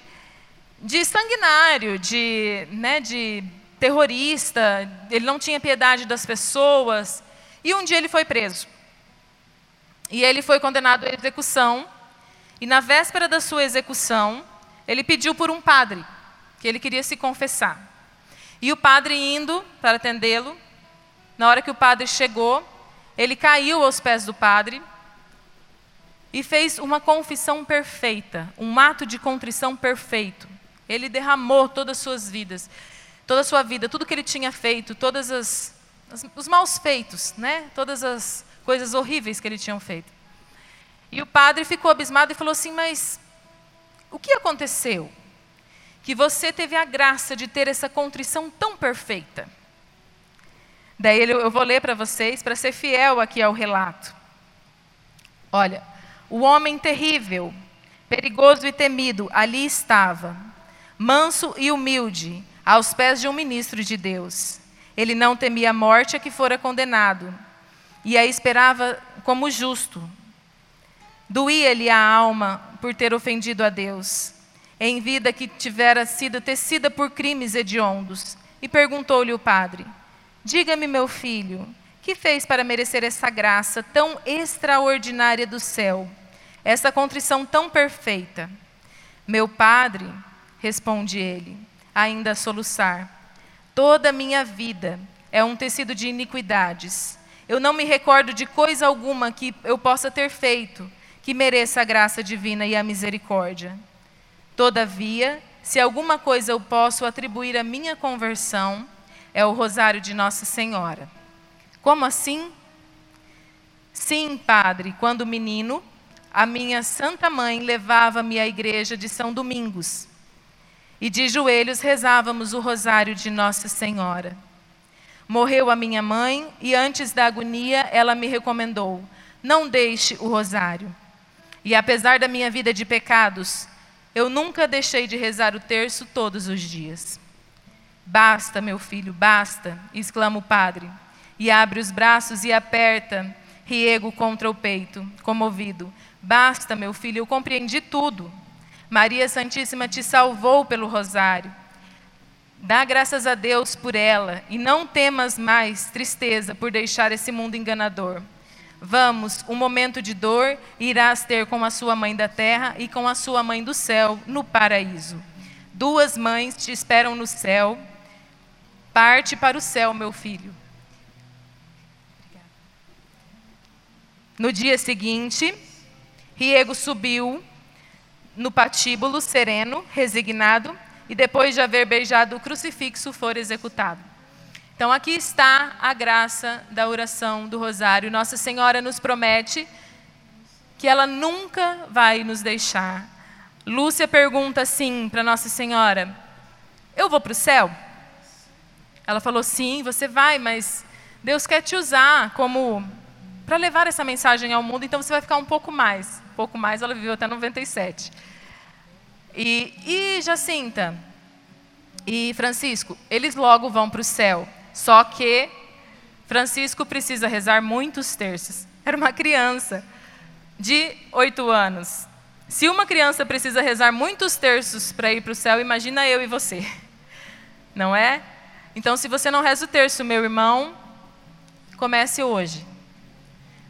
de sanguinário, de, né, de terrorista, ele não tinha piedade das pessoas. E um dia ele foi preso. E ele foi condenado à execução. E na véspera da sua execução, ele pediu por um padre, que ele queria se confessar. E o padre indo para atendê-lo, na hora que o padre chegou, ele caiu aos pés do padre e fez uma confissão perfeita, um ato de contrição perfeito. Ele derramou todas as suas vidas, toda a sua vida, tudo que ele tinha feito, as os maus feitos, né? Todas as coisas horríveis que ele tinha feito. E o padre ficou abismado e falou assim: "Mas o que aconteceu? Que você teve a graça de ter essa contrição tão perfeita?" Daí eu vou ler para vocês para ser fiel aqui ao relato. Olha, o homem terrível, perigoso e temido, ali estava, manso e humilde, aos pés de um ministro de Deus. Ele não temia a morte a que fora condenado, e a esperava como justo. Doía-lhe a alma por ter ofendido a Deus, em vida que tivera sido tecida por crimes hediondos. E perguntou-lhe o padre: Diga-me, meu filho, que fez para merecer essa graça tão extraordinária do céu? essa contrição tão perfeita? Meu padre, responde ele, ainda a soluçar, toda a minha vida é um tecido de iniquidades. Eu não me recordo de coisa alguma que eu possa ter feito que mereça a graça divina e a misericórdia. Todavia, se alguma coisa eu posso atribuir à minha conversão, é o rosário de Nossa Senhora. Como assim? Sim, padre, quando menino, a minha santa mãe levava-me à igreja de São Domingos. E de joelhos rezávamos o rosário de Nossa Senhora. Morreu a minha mãe e antes da agonia ela me recomendou: não deixe o rosário. E apesar da minha vida de pecados, eu nunca deixei de rezar o terço todos os dias. Basta, meu filho, basta, exclama o padre, e abre os braços e aperta Riego contra o peito, comovido. Basta, meu filho, eu compreendi tudo. Maria Santíssima te salvou pelo rosário. Dá graças a Deus por ela e não temas mais tristeza por deixar esse mundo enganador. Vamos, um momento de dor irás ter com a sua mãe da terra e com a sua mãe do céu no paraíso. Duas mães te esperam no céu. Parte para o céu, meu filho. No dia seguinte, Riego subiu no patíbulo sereno, resignado, e depois de haver beijado o crucifixo, for executado. Então, aqui está a graça da oração do Rosário. Nossa Senhora nos promete que ela nunca vai nos deixar. Lúcia pergunta assim para Nossa Senhora: Eu vou para o céu? Ela falou: Sim, você vai, mas Deus quer te usar como para levar essa mensagem ao mundo, então você vai ficar um pouco mais. Um pouco mais, ela viveu até 97. E, e Jacinta e Francisco, eles logo vão para o céu. Só que Francisco precisa rezar muitos terços. Era uma criança de oito anos. Se uma criança precisa rezar muitos terços para ir para o céu, imagina eu e você. Não é? Então, se você não reza o terço, meu irmão, comece hoje.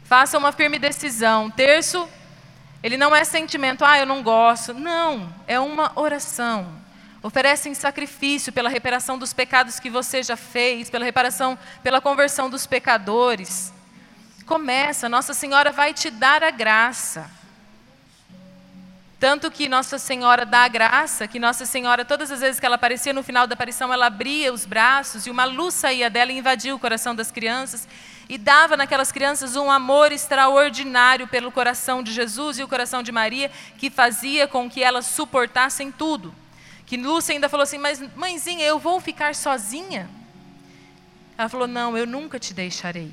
Faça uma firme decisão. Terço, ele não é sentimento, ah, eu não gosto. Não, é uma oração. Oferece em sacrifício pela reparação dos pecados que você já fez, pela reparação, pela conversão dos pecadores. Começa, Nossa Senhora vai te dar a graça. Tanto que Nossa Senhora dá a graça, que Nossa Senhora, todas as vezes que ela aparecia no final da aparição, ela abria os braços e uma luz saía dela e invadia o coração das crianças e dava naquelas crianças um amor extraordinário pelo coração de Jesus e o coração de Maria, que fazia com que elas suportassem tudo. Que Lúcia ainda falou assim: Mas, mãezinha, eu vou ficar sozinha? Ela falou: Não, eu nunca te deixarei.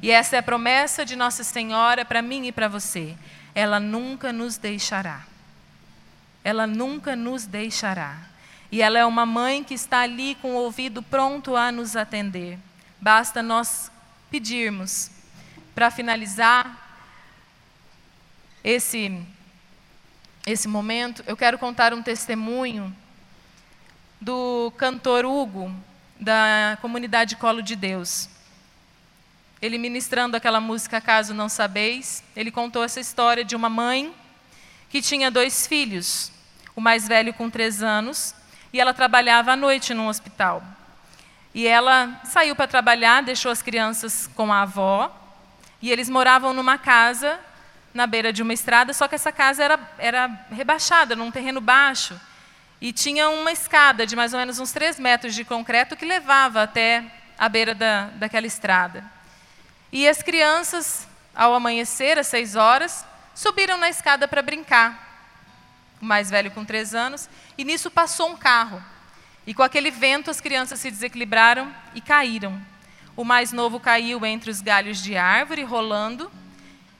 E essa é a promessa de Nossa Senhora para mim e para você. Ela nunca nos deixará. Ela nunca nos deixará. E ela é uma mãe que está ali com o ouvido pronto a nos atender. Basta nós pedirmos. Para finalizar esse, esse momento, eu quero contar um testemunho do cantor Hugo, da comunidade Colo de Deus. Ele ministrando aquela música Caso Não Sabeis, ele contou essa história de uma mãe que tinha dois filhos, o mais velho com três anos, e ela trabalhava à noite num hospital. E ela saiu para trabalhar, deixou as crianças com a avó, e eles moravam numa casa na beira de uma estrada, só que essa casa era, era rebaixada, num terreno baixo. E tinha uma escada de mais ou menos uns três metros de concreto que levava até a beira da, daquela estrada. E as crianças, ao amanhecer, às seis horas, subiram na escada para brincar. O mais velho com três anos, e nisso passou um carro. E com aquele vento as crianças se desequilibraram e caíram. O mais novo caiu entre os galhos de árvore, rolando,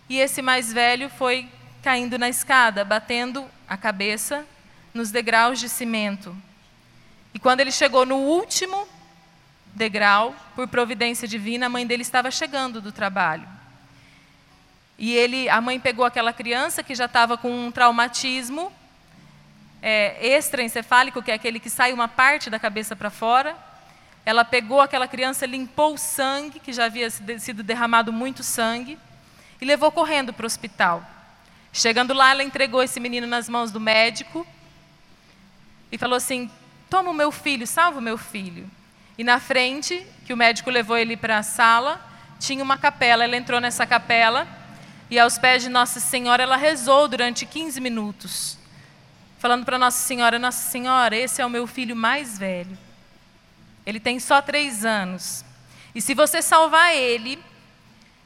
e esse mais velho foi caindo na escada, batendo a cabeça nos degraus de cimento. E quando ele chegou no último degrau, por providência divina, a mãe dele estava chegando do trabalho. E ele, a mãe pegou aquela criança que já estava com um traumatismo é, extraencefálico, que é aquele que sai uma parte da cabeça para fora. Ela pegou aquela criança, limpou o sangue, que já havia sido derramado muito sangue, e levou correndo para o hospital. Chegando lá, ela entregou esse menino nas mãos do médico e falou assim: Toma o meu filho, salva o meu filho. E na frente, que o médico levou ele para a sala, tinha uma capela. Ela entrou nessa capela e aos pés de Nossa Senhora ela rezou durante 15 minutos falando para Nossa Senhora: Nossa Senhora, esse é o meu filho mais velho. Ele tem só três anos. E se você salvar ele,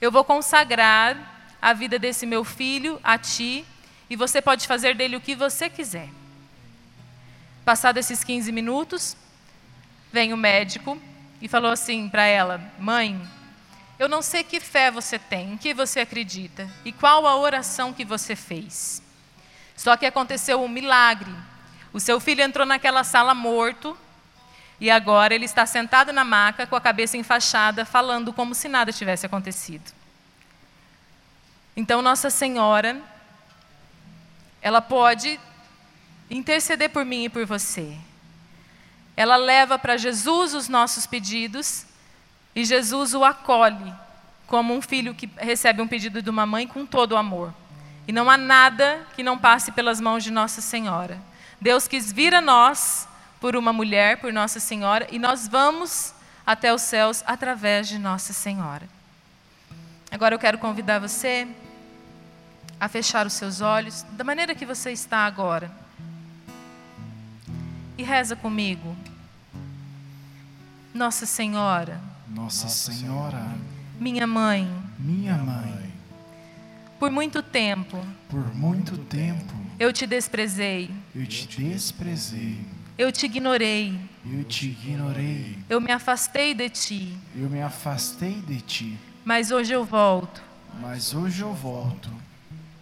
eu vou consagrar a vida desse meu filho a ti, e você pode fazer dele o que você quiser. Passados esses 15 minutos, vem o médico e falou assim para ela: Mãe, eu não sei que fé você tem, em que você acredita e qual a oração que você fez. Só que aconteceu um milagre. O seu filho entrou naquela sala morto e agora ele está sentado na maca com a cabeça enfaixada, falando como se nada tivesse acontecido. Então, Nossa Senhora, ela pode interceder por mim e por você. Ela leva para Jesus os nossos pedidos e Jesus o acolhe como um filho que recebe um pedido de uma mãe com todo o amor. E não há nada que não passe pelas mãos de Nossa Senhora. Deus quis vir a nós por uma mulher, por Nossa Senhora, e nós vamos até os céus através de Nossa Senhora. Agora eu quero convidar você a fechar os seus olhos da maneira que você está agora. E reza comigo. Nossa Senhora, Nossa Senhora, minha mãe, minha mãe, por muito tempo. Por muito tempo. Eu te desprezei, eu te desprezei, eu te ignorei, eu te ignorei, eu me afastei de ti, eu me afastei de ti, mas hoje eu volto. mas hoje eu volto.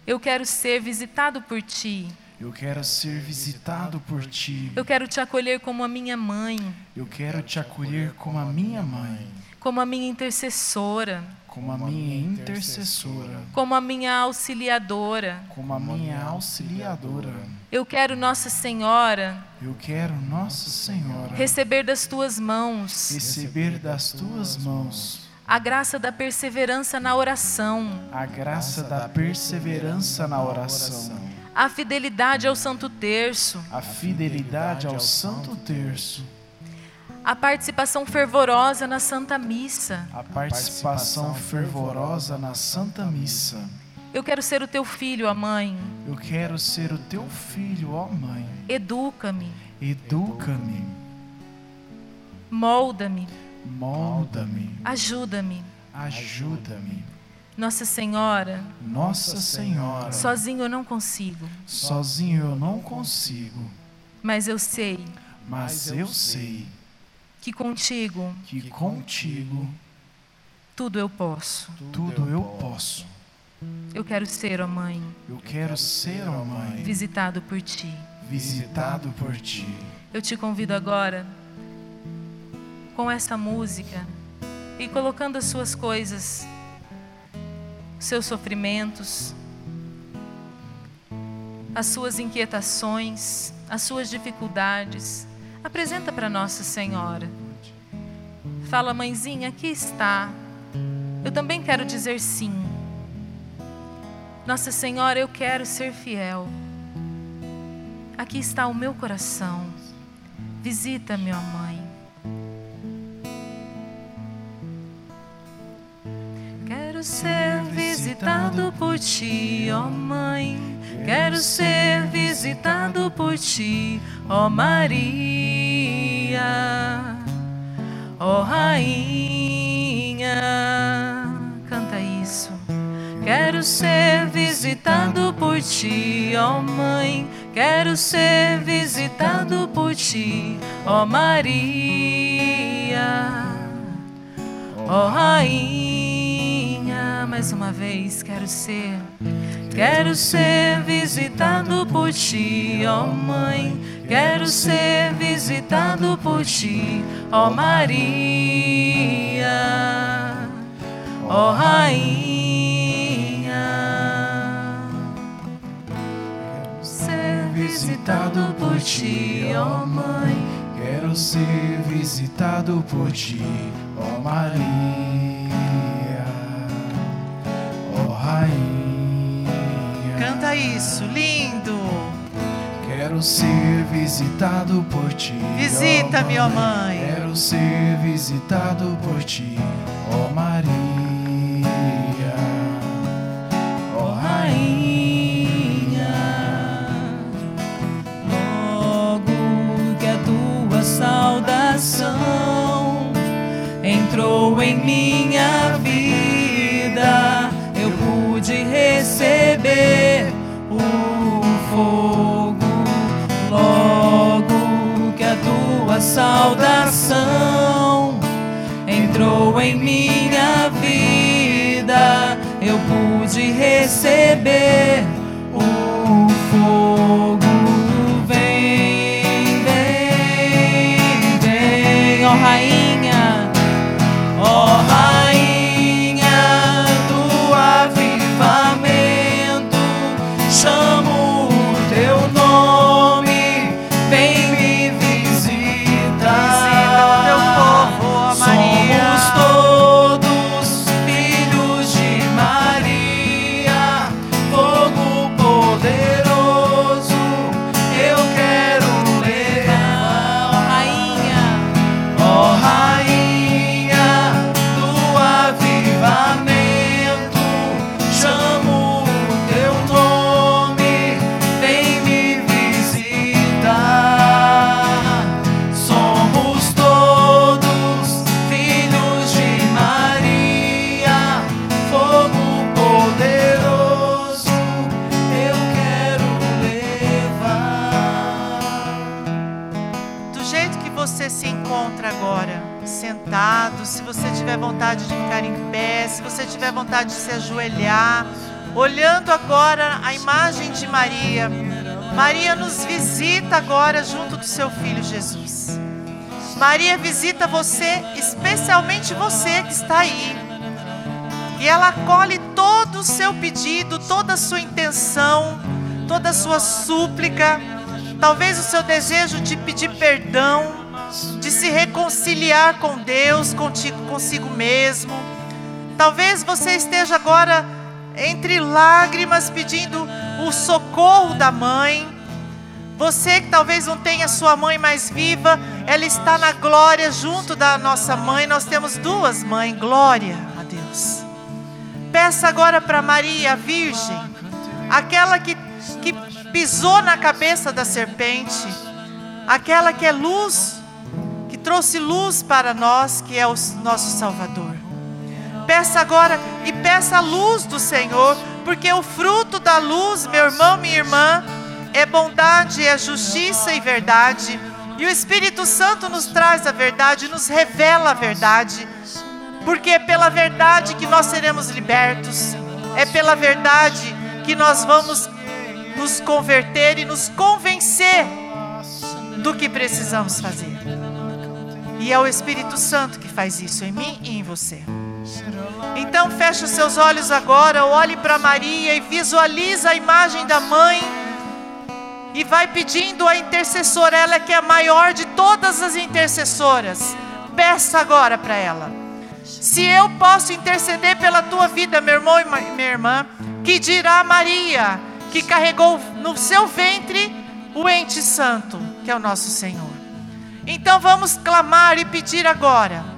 Eu quero ser visitado por ti. Eu quero ser visitado por ti. Eu quero te acolher como a minha mãe, Eu quero te acolher como a minha mãe, como a minha intercessora, como a minha intercessora, como a minha auxiliadora. como a minha auxiliadora. Eu quero, Nossa Senhora, Eu quero, Nossa Senhora, receber das tuas mãos. receber das tuas mãos. A graça da perseverança na oração, a graça da perseverança na oração, a fidelidade ao Santo Terço, a fidelidade ao Santo Terço, a participação fervorosa na Santa Missa. a participação fervorosa na Santa Missa. Eu quero ser o teu filho, ó Mãe. Eu quero ser o teu filho, ó Mãe. Educa-me, Educa-me, molda-me, molda-me, ajuda-me. ajuda-me. Nossa Senhora, Nossa Senhora, sozinho eu não consigo, sozinho eu não consigo, mas eu sei mas eu sei que contigo que contigo tudo eu posso. tudo eu posso. Eu quero ser, ó Mãe, Eu quero ser, ó Mãe, visitado por ti. visitado por ti. Eu te convido agora, com essa música, e colocando as suas coisas, seus sofrimentos, as suas inquietações, as suas dificuldades, apresenta para Nossa Senhora. Fala, mãezinha, aqui está. Eu também quero dizer sim. Nossa Senhora, eu quero ser fiel. Aqui está o meu coração. Visita-me, ó Mãe. Quero ser visitado por ti, ó Mãe. Quero ser visitado por ti, ó Maria, ó Rainha. Canta isso. Quero ser visitado por ti, ó Mãe. Quero ser visitado por ti, ó Maria, ó Rainha. Mais uma vez, quero ser. Quero ser visitado por ti, ó Mãe. Quero ser visitado por ti, ó Maria, ó Rainha. Ser visitado por ti, ó Mãe. Quero ser visitado por ti, ó Maria, Canta isso, lindo. Quero ser visitado por ti. Visita-me, ó Mãe. Quero ser visitado por ti, ó Maria, ó Rainha, logo que a tua saudação entrou em minha vida, tua saudação entrou em minha vida, eu pude receber o fogo. Você tiver vontade de se ajoelhar, olhando agora a imagem de Maria. Maria nos visita agora junto do seu filho Jesus. Maria visita você, especialmente você que está aí. E ela acolhe todo o seu pedido, toda a sua intenção, toda a sua súplica, talvez o seu desejo de pedir perdão, de se reconciliar com Deus, contigo, consigo mesmo. Talvez você esteja agora entre lágrimas pedindo o socorro da mãe. Você que talvez não tenha sua mãe mais viva, ela está na glória junto da nossa mãe. Nós temos duas mães, glória a Deus. Peça agora para Maria, a Virgem, aquela que, que pisou na cabeça da serpente, aquela que é luz, que trouxe luz para nós, que é o nosso Salvador. Peça agora e peça a luz do Senhor, porque o fruto da luz, meu irmão, minha irmã, é bondade, é justiça e verdade. E o Espírito Santo nos traz a verdade, nos revela a verdade, porque é pela verdade que nós seremos libertos, é pela verdade que nós vamos nos converter e nos convencer do que precisamos fazer. E é o Espírito Santo que faz isso em mim e em você. Então feche os seus olhos agora, olhe para Maria e visualiza a imagem da mãe e vai pedindo a intercessora, ela que é a maior de todas as intercessoras. Peça agora para ela. Se eu posso interceder pela tua vida, meu irmão e minha irmã, que dirá Maria, que carregou no seu ventre o ente santo, que é o nosso Senhor. Então vamos clamar e pedir agora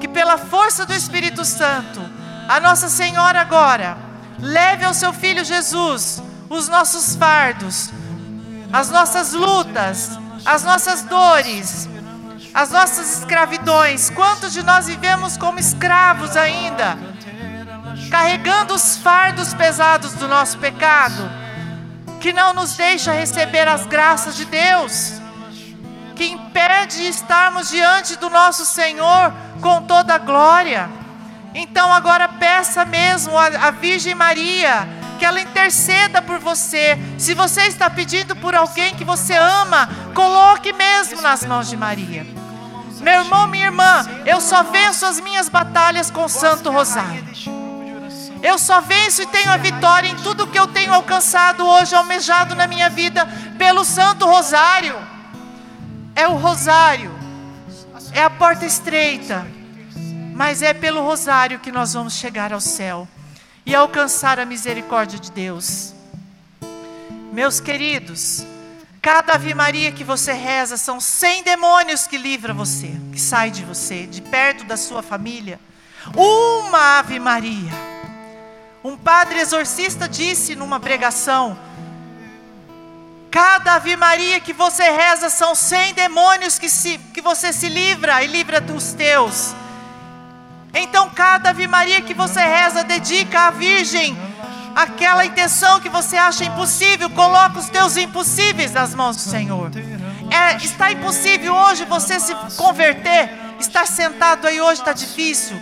que pela força do Espírito Santo, a Nossa Senhora agora leve ao seu filho Jesus os nossos fardos, as nossas lutas, as nossas dores, as nossas escravidões. Quantos de nós vivemos como escravos ainda, carregando os fardos pesados do nosso pecado, que não nos deixa receber as graças de Deus, que impede estarmos diante do nosso Senhor com toda a glória. Então agora peça mesmo à Virgem Maria que ela interceda por você. Se você está pedindo por alguém que você ama, coloque mesmo nas mãos de Maria. Meu irmão, minha irmã, eu só venço as minhas batalhas com o Santo Rosário. Eu só venço e tenho a vitória em tudo que eu tenho alcançado hoje, almejado na minha vida, pelo Santo Rosário. É o Rosário, é a porta estreita, mas é pelo Rosário que nós vamos chegar ao céu e alcançar a misericórdia de Deus. Meus queridos, cada Ave Maria que você reza são cem demônios que livra você, que sai de você, de perto da sua família. Uma Ave Maria. Um padre exorcista disse numa pregação: Cada Ave Maria que você reza são cem demônios que, se, que você se livra e livra dos teus. Então, cada Ave Maria que você reza, dedica à Virgem aquela intenção que você acha impossível, coloca os teus impossíveis nas mãos do Senhor. É, está impossível hoje você se converter, estar sentado aí hoje está difícil.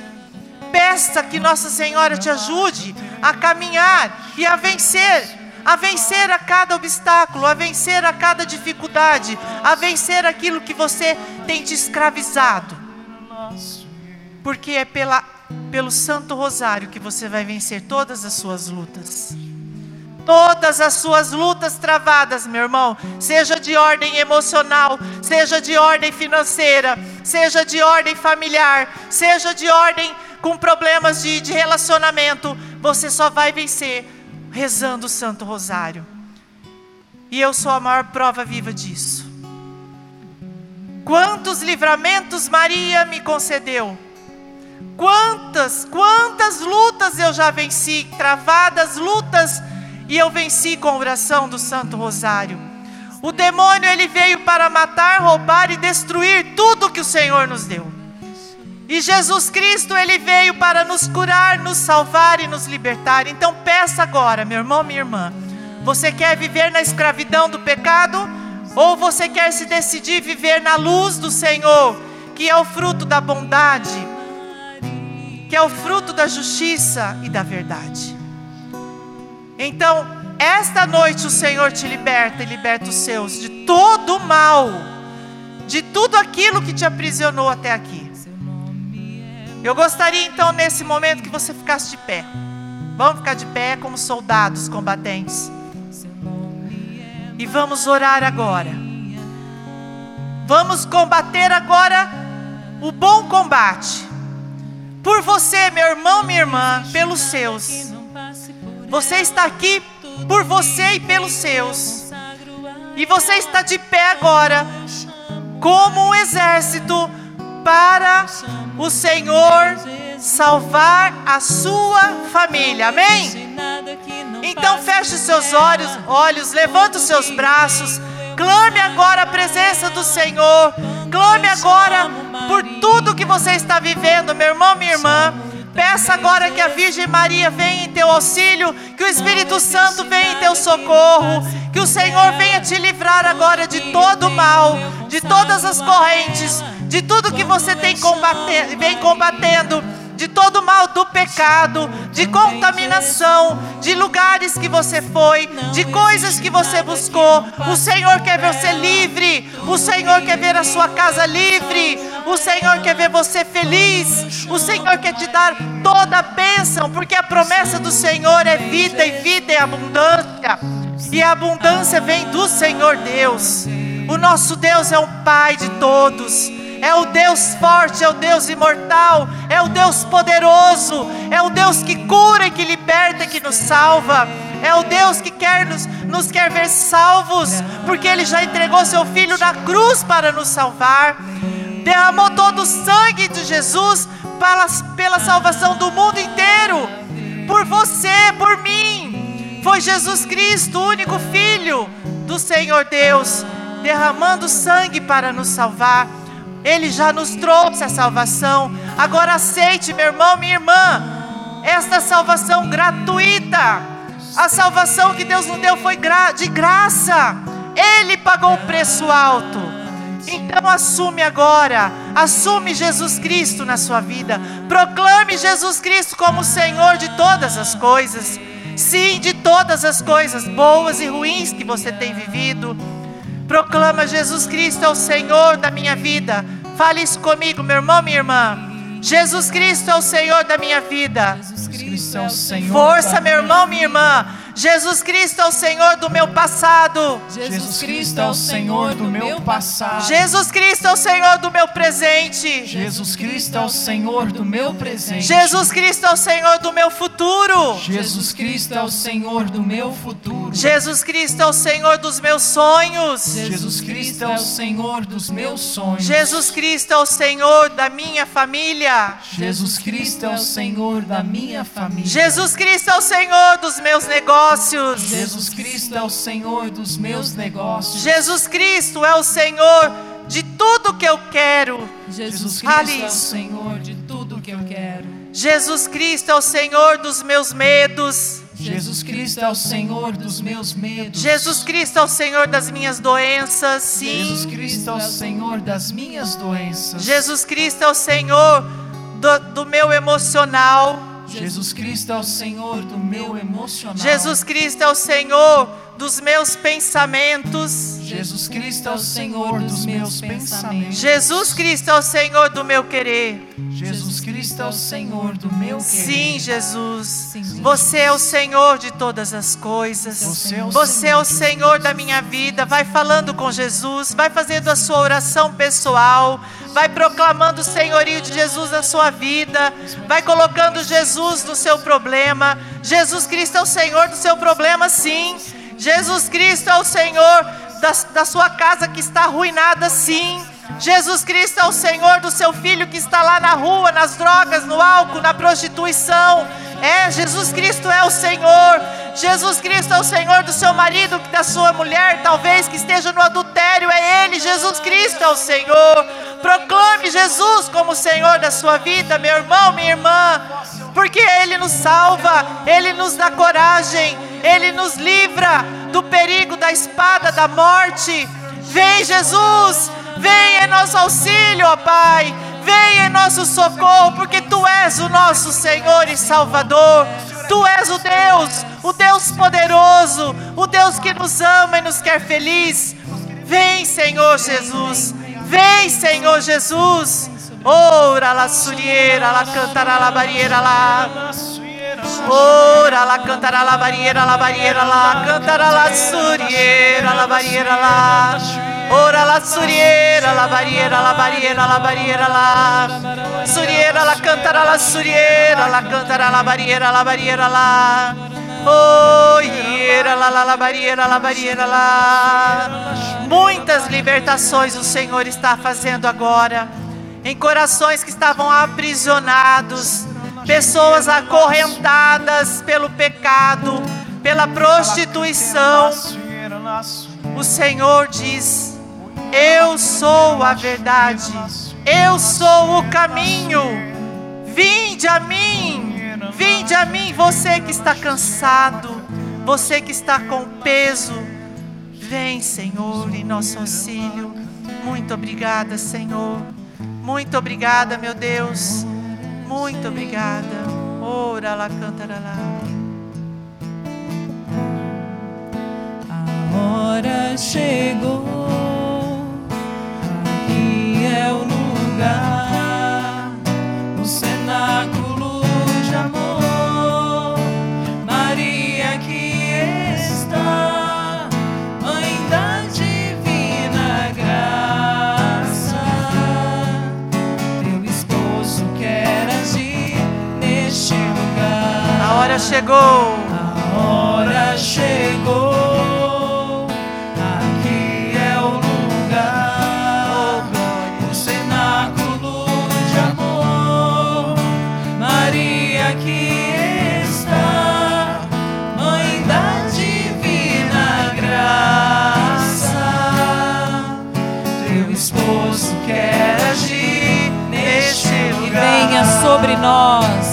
Peça que Nossa Senhora te ajude a caminhar e a vencer, a vencer a cada obstáculo, a vencer a cada dificuldade, a vencer aquilo que você tem te escravizado porque é pela, pelo Santo Rosário que você vai vencer todas as suas lutas. Todas as suas lutas travadas, meu irmão, seja de ordem emocional, seja de ordem financeira, seja de ordem familiar, seja de ordem com problemas de, de relacionamento, você só vai vencer rezando o Santo Rosário. E eu sou a maior prova viva disso. Quantos livramentos Maria me concedeu Quantas, quantas lutas eu já venci, travadas lutas, e eu venci com a oração do Santo Rosário. O demônio ele veio para matar, roubar e destruir tudo que o Senhor nos deu. E Jesus Cristo ele veio para nos curar, nos salvar e nos libertar. Então peça agora, meu irmão, minha irmã, você quer viver na escravidão do pecado ou você quer se decidir viver na luz do Senhor, que é o fruto da bondade? que é o fruto da justiça e da verdade. Então, esta noite o Senhor te liberta e liberta os seus de todo o mal, de tudo aquilo que te aprisionou até aqui. Eu gostaria então, nesse momento, que você ficasse de pé. Vamos ficar de pé como soldados combatentes. E vamos orar agora. Vamos combater agora o bom combate. Por você, meu irmão, minha irmã, pelos seus. Você está aqui por você e pelos seus. E você está de pé agora, como um exército, para o Senhor salvar a sua família. Amém? Então feche os seus olhos, olhos, levanta os seus braços, clame agora a presença do Senhor. Clame agora por tudo que você está vivendo, meu irmão, minha irmã. Peça agora que a Virgem Maria venha em teu auxílio, que o Espírito Santo venha em teu socorro, que o Senhor venha te livrar agora de todo o mal, de todas as correntes, de tudo que você tem combate, vem combatendo de todo mal do pecado, de contaminação, de lugares que você foi, de coisas que você buscou. O Senhor quer ver você livre, o Senhor quer ver a sua casa livre, o Senhor quer ver você feliz, o Senhor quer te dar toda a bênção, porque a promessa do Senhor é vida e vida é abundância, e a abundância vem do Senhor Deus. O nosso Deus é o Pai de todos é o Deus forte, é o Deus imortal, é o Deus poderoso, é o Deus que cura que liberta que nos salva. É o Deus que quer nos, nos quer ver salvos, porque Ele já entregou seu Filho na cruz para nos salvar. Derramou todo o sangue de Jesus para, pela salvação do mundo inteiro. Por você, por mim. Foi Jesus Cristo, o único Filho do Senhor Deus, derramando sangue para nos salvar. Ele já nos trouxe a salvação. Agora aceite, meu irmão, minha irmã, esta salvação gratuita. A salvação que Deus nos deu foi de graça. Ele pagou o preço alto. Então assume agora, assume Jesus Cristo na sua vida. Proclame Jesus Cristo como Senhor de todas as coisas. Sim, de todas as coisas boas e ruins que você tem vivido. Proclama Jesus Cristo é o Senhor da minha vida. Fale isso comigo, meu irmão, minha irmã. Jesus Cristo é o Senhor da minha vida. Jesus Cristo é o Senhor. Força, meu irmão, minha irmã. Jesus Cristo é o Senhor do meu passado. Jesus Cristo é o Senhor do meu passado. Jesus Cristo é o Senhor do meu presente. Jesus Cristo é o Senhor do meu presente. Jesus Cristo é o Senhor do meu futuro. Jesus Cristo é o Senhor do meu futuro. Jesus Cristo é o Senhor dos meus sonhos. Jesus Cristo é o Senhor dos meus sonhos. Jesus Cristo é o Senhor da minha família. Jesus Cristo é o Senhor da minha família. Jesus Cristo é o Senhor dos meus negócios. Jesus Cristo é o Senhor dos meus negócios. Jesus Cristo é o Senhor de tudo que eu quero. Jesus Fale Cristo é o. Senhor de tudo que eu quero. Jesus Cristo é o Senhor dos meus medos. Jesus Cristo é o Senhor dos meus medos. Jesus Cristo é o Senhor das minhas doenças. Jesus Sim. Cristo é o Senhor das minhas doenças. Jesus Cristo é o Senhor do, do meu emocional. Jesus Cristo é o Senhor do meu emocional. Jesus Cristo é o Senhor dos meus pensamentos. Jesus Cristo é o Senhor dos meus pensamentos. Jesus Cristo é o Senhor do meu querer. Jesus Cristo é o Senhor do meu querer. Sim, Jesus. Você é o Senhor de todas as coisas. Você é o Você é o Senhor da minha vida. Vai falando com Jesus, vai fazendo a sua oração pessoal, vai proclamando o senhorio de Jesus na sua vida, vai colocando Jesus no seu problema. Jesus Cristo é o Senhor do seu problema, sim. Jesus Cristo é o Senhor da, da sua casa que está arruinada, sim. Jesus Cristo é o Senhor do seu filho que está lá na rua, nas drogas, no álcool, na prostituição. É, Jesus Cristo é o Senhor. Jesus Cristo é o Senhor do seu marido, da sua mulher, talvez que esteja no adultério. É Ele, Jesus Cristo é o Senhor. Proclame Jesus como Senhor da sua vida, meu irmão, minha irmã. Porque Ele nos salva, Ele nos dá coragem, Ele nos livra do perigo da espada, da morte. Vem, Jesus, vem em nosso auxílio, ó Pai. Vem em nosso socorro, porque Tu és o nosso nosso Senhor e Salvador. Tu és o Deus, o Deus poderoso, o Deus que nos ama e nos quer feliz. Vem, Senhor Jesus. Vem, Senhor Jesus. Ora la surieira, la cantará la barriera lá. Ora la cantará la barriera, la barriera lá. Cantará la surieira, la barriera lá. Ora la surieira, la barriera, la barriera, la barriera lá. Surieira, la cantará la surieira, la cantará la barriera, la barriera lá. Oh, iera, la la la barriera, la barriera lá. Muitas libertações o Senhor está fazendo agora em corações que estavam aprisionados, pessoas acorrentadas pelo pecado, pela prostituição. O Senhor diz: Eu sou a verdade, eu sou o caminho. Vinde a mim, vinde a mim, você que está cansado, você que está com peso. Vem, Senhor, em nosso auxílio. Muito obrigada, Senhor. Muito obrigada, meu Deus. Muito obrigada. Ora lá, cantará lá. A hora chegou, lugar, o cenáculo de amor. Maria aqui está, Mãe da divina graça. Teu esposo quer agir neste lugar. A hora chegou. A hora chegou, nós.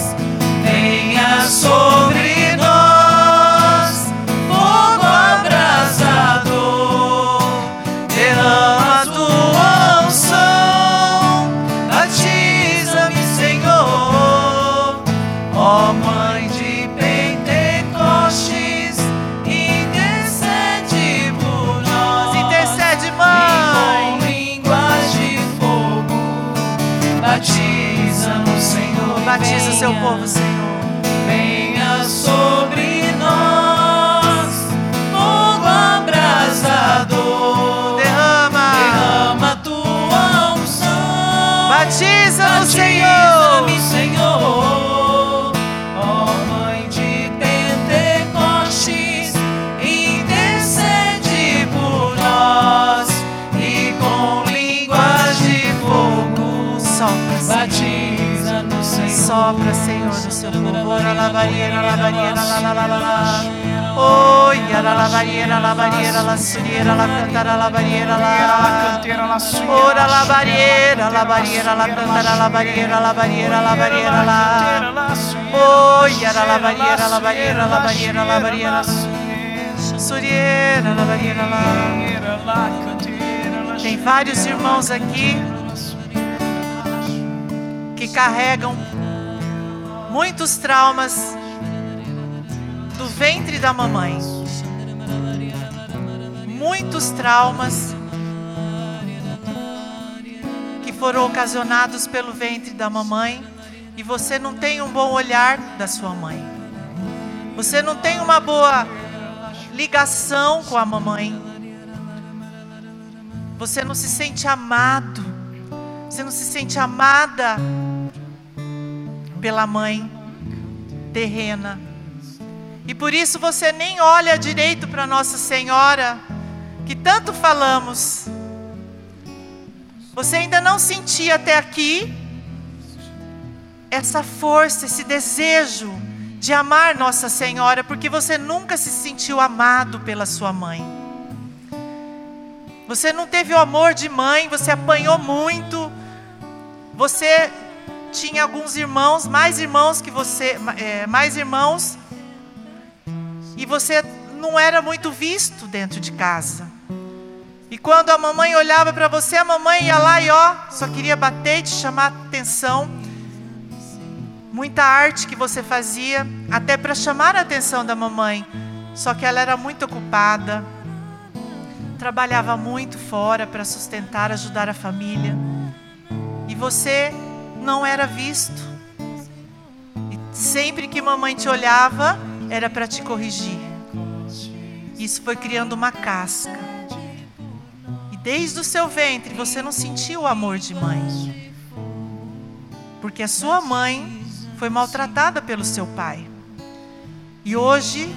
Senhor. batiza-me, Senhor, ó Mãe de Pentecostes, intercede por nós e com línguas de fogo, Sopra, Senhor. batiza no Senhor. Sopra, Senhor, no seu povo. Ora, lavareira, lavareira, la, la, la, la, la. Oi, ara, lavareira, lavareira, la, surieira, la, cantara, la. Ora, lavareira, lavareira, la, cantara, lavareira, lavareira, lavareira, la. Oi, ara, lavareira, lavareira, lavareira, lavareira. Surieira, lavareira, la. Tem vários irmãos aqui que carregam muitos traumas do ventre da mamãe. Muitos traumas que foram ocasionados pelo ventre da mamãe e você não tem um bom olhar da sua mãe. Você não tem uma boa ligação com a mamãe. Você não se sente amado. Você não se sente amada pela mãe terrena. E por isso você nem olha direito para Nossa Senhora, que tanto falamos. Você ainda não sentia até aqui essa força, esse desejo de amar Nossa Senhora, porque você nunca se sentiu amado pela sua mãe. Você não teve o amor de mãe, você apanhou muito. Você tinha alguns irmãos, mais irmãos que você, é, mais irmãos, e você não era muito visto dentro de casa. E quando a mamãe olhava para você, a mamãe ia lá e ó, só queria bater e te chamar a atenção. muita arte que você fazia, até para chamar a atenção da mamãe. Só que ela era muito ocupada, trabalhava muito fora para sustentar, ajudar a família. E você não era visto. E sempre que mamãe te olhava, era para te corrigir. Isso foi criando uma casca. E desde o seu ventre você não sentiu o amor de mãe. Porque a sua mãe foi maltratada pelo seu pai. E hoje,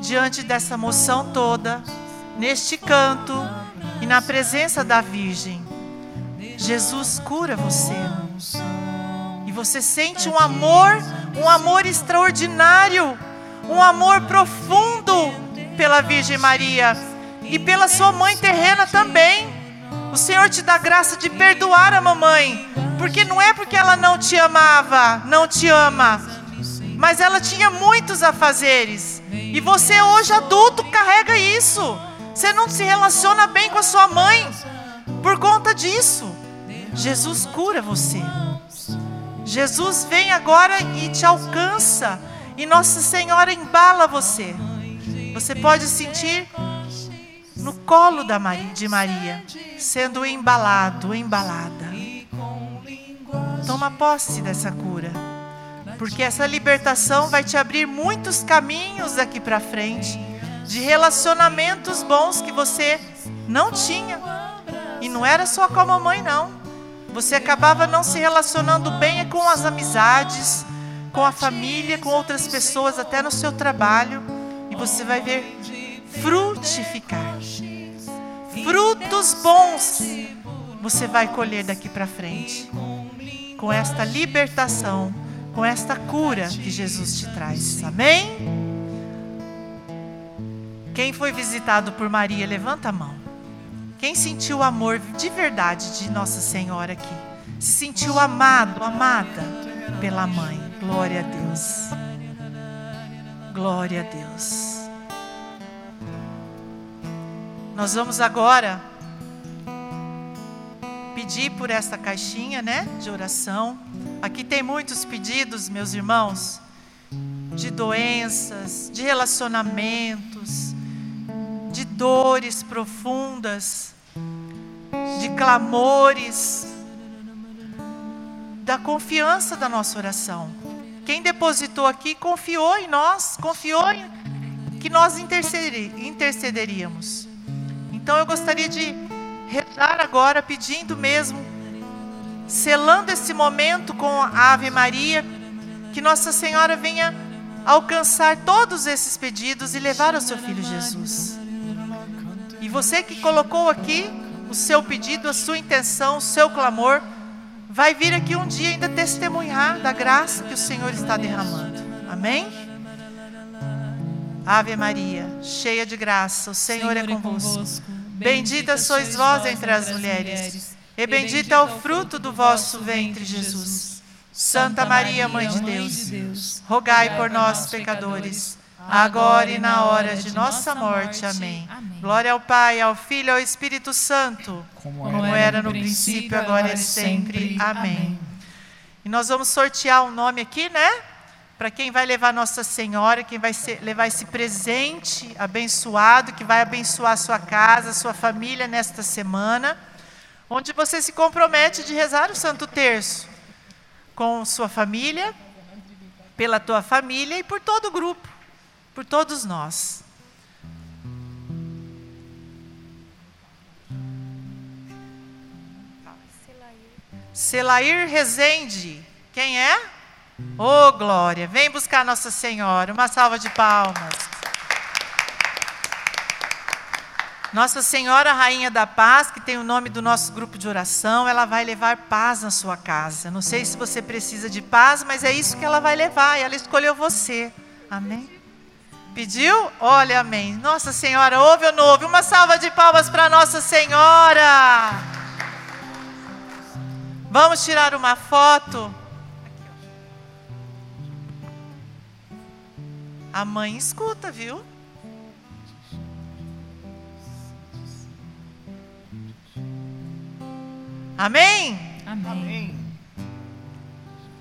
diante dessa moção toda, neste canto e na presença da Virgem, Jesus cura você. E você sente um amor, um amor extraordinário, um amor profundo pela Virgem Maria e pela sua mãe terrena também. O Senhor te dá graça de perdoar a mamãe, porque não é porque ela não te amava, não te ama, mas ela tinha muitos afazeres. E você hoje adulto carrega isso. Você não se relaciona bem com a sua mãe por conta disso. Jesus cura você. Jesus vem agora e te alcança. E Nossa Senhora embala você. Você pode sentir no colo da Maria, de Maria, sendo embalado, embalada. Toma posse dessa cura. Porque essa libertação vai te abrir muitos caminhos daqui para frente de relacionamentos bons que você não tinha. E não era só com a mamãe, não. Você acabava não se relacionando bem com as amizades, com a família, com outras pessoas, até no seu trabalho. E você vai ver frutificar. Frutos bons você vai colher daqui para frente. Com esta libertação, com esta cura que Jesus te traz. Amém? Quem foi visitado por Maria, levanta a mão. Quem sentiu o amor de verdade de Nossa Senhora aqui? Se sentiu amado, amada pela mãe. Glória a Deus. Glória a Deus. Nós vamos agora pedir por esta caixinha, né, de oração. Aqui tem muitos pedidos, meus irmãos, de doenças, de relacionamentos, de dores profundas, de clamores, da confiança da nossa oração. Quem depositou aqui confiou em nós, confiou em que nós intercederíamos. Então eu gostaria de rezar agora pedindo mesmo, selando esse momento com a Ave Maria, que Nossa Senhora venha alcançar todos esses pedidos e levar ao seu filho Jesus. E você que colocou aqui o seu pedido, a sua intenção, o seu clamor, vai vir aqui um dia ainda testemunhar da graça que o Senhor está derramando. Amém? Ave Maria, cheia de graça, o Senhor, é convosco. Bendita sois vós entre as mulheres, e bendito é o fruto do vosso ventre, Jesus. Santa Maria, Mãe de Deus, rogai por nós, pecadores, agora e na hora de nossa morte. Amém. Glória ao Pai, ao Filho e ao Espírito Santo, como era no princípio, agora e sempre. Amém. E nós vamos sortear um nome aqui, né? Para quem vai levar Nossa Senhora, quem vai ser, levar esse presente abençoado, que vai abençoar a sua casa, a sua família nesta semana, onde você se compromete de rezar o Santo Terço com sua família, pela tua família e por todo o grupo, por todos nós. Selair Rezende. Quem é? Ô oh, glória. Vem buscar Nossa Senhora. Uma salva de palmas. Nossa Senhora Rainha da Paz, que tem o nome do nosso grupo de oração, ela vai levar paz na sua casa. Não sei se você precisa de paz, mas é isso que ela vai levar. E ela escolheu você. Amém? Pediu? Olha, amém. Nossa Senhora, ouve ou não ouve? Uma salva de palmas para Nossa Senhora. Vamos tirar uma foto. A mãe escuta, viu? Amém? Amém.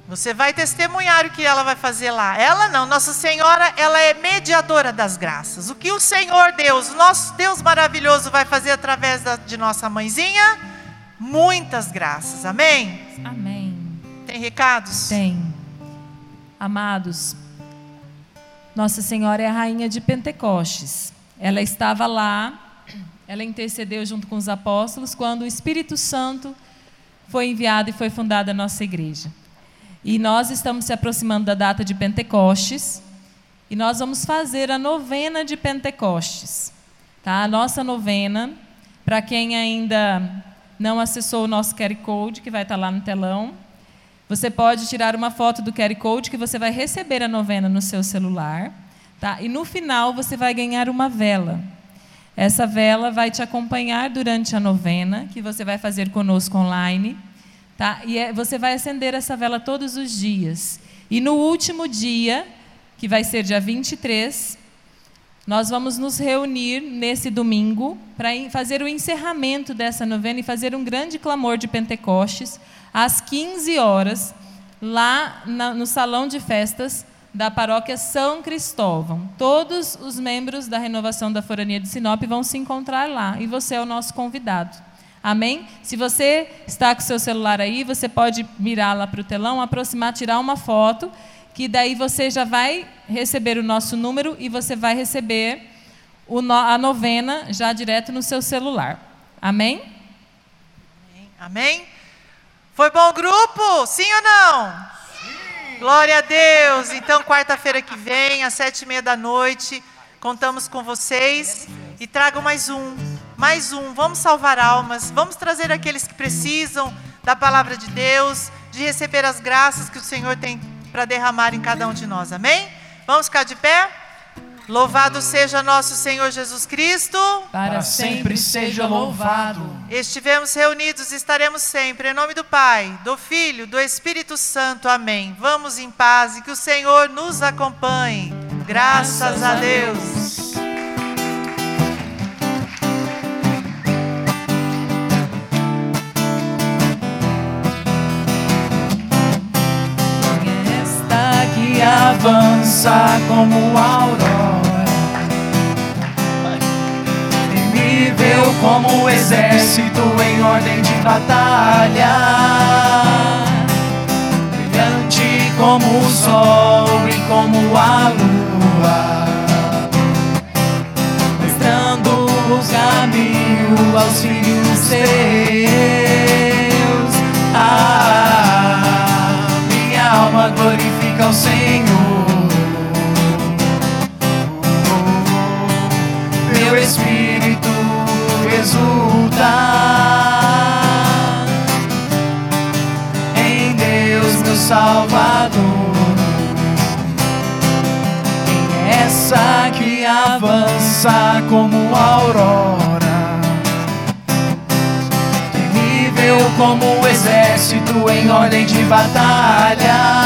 Você vai testemunhar o que ela vai fazer lá. Ela não, Nossa Senhora, ela é mediadora das graças. O que o Senhor Deus, nosso Deus maravilhoso, vai fazer através da- de nossa mãezinha? Muitas graças. Amém? Amém. Tem recados? Tem. Amados, Nossa Senhora é a rainha de Pentecostes. Ela estava lá, ela intercedeu junto com os apóstolos quando o Espírito Santo foi enviado e foi fundada a nossa igreja. E nós estamos se aproximando da data de Pentecostes e nós vamos fazer a novena de Pentecostes. Tá? A nossa novena, para quem ainda não acessou o nosso QR Code, que vai estar lá no telão, você pode tirar uma foto do QR Code que você vai receber a novena no seu celular. Tá? E no final você vai ganhar uma vela. Essa vela vai te acompanhar durante a novena, que você vai fazer conosco online. Tá? E é- você vai acender essa vela todos os dias. E no último dia, que vai ser dia 23, nós vamos nos reunir nesse domingo para fazer o encerramento dessa novena e fazer um grande clamor de Pentecostes às 15 horas, lá na- no salão de festas da paróquia São Cristóvão. Todos os membros da renovação da Forania de Sinop vão se encontrar lá e você é o nosso convidado. Amém? Se você está com o seu celular aí, você pode mirar lá para o telão, aproximar, tirar uma foto, que daí você já vai receber o nosso número e você vai receber o no- a novena já direto no seu celular. Amém? Amém? Foi bom o grupo? Sim ou não? Sim. Glória a Deus. Então, quarta-feira que vem, às sete e meia da noite, contamos com vocês. E tragam mais um, mais um. Vamos salvar almas. Vamos trazer aqueles que precisam da palavra de Deus, de receber as graças que o Senhor tem para derramar em cada um de nós. Amém? Vamos ficar de pé? Louvado seja nosso Senhor Jesus Cristo. Para, sempre seja louvado. Estivemos reunidos, estaremos sempre. Em nome do Pai, do Filho, do Espírito Santo. Amém. Vamos em paz e que o Senhor nos acompanhe. Graças a Deus. Avança como aurora, temível como exército em ordem de batalha, brilhante como o sol e como a lua, mostrando o caminho aos filhos seus. Glorifica o Senhor. Meu espírito exulta em Deus, meu Salvador. Quem é essa que avança como aurora? Como o exército em ordem de batalha.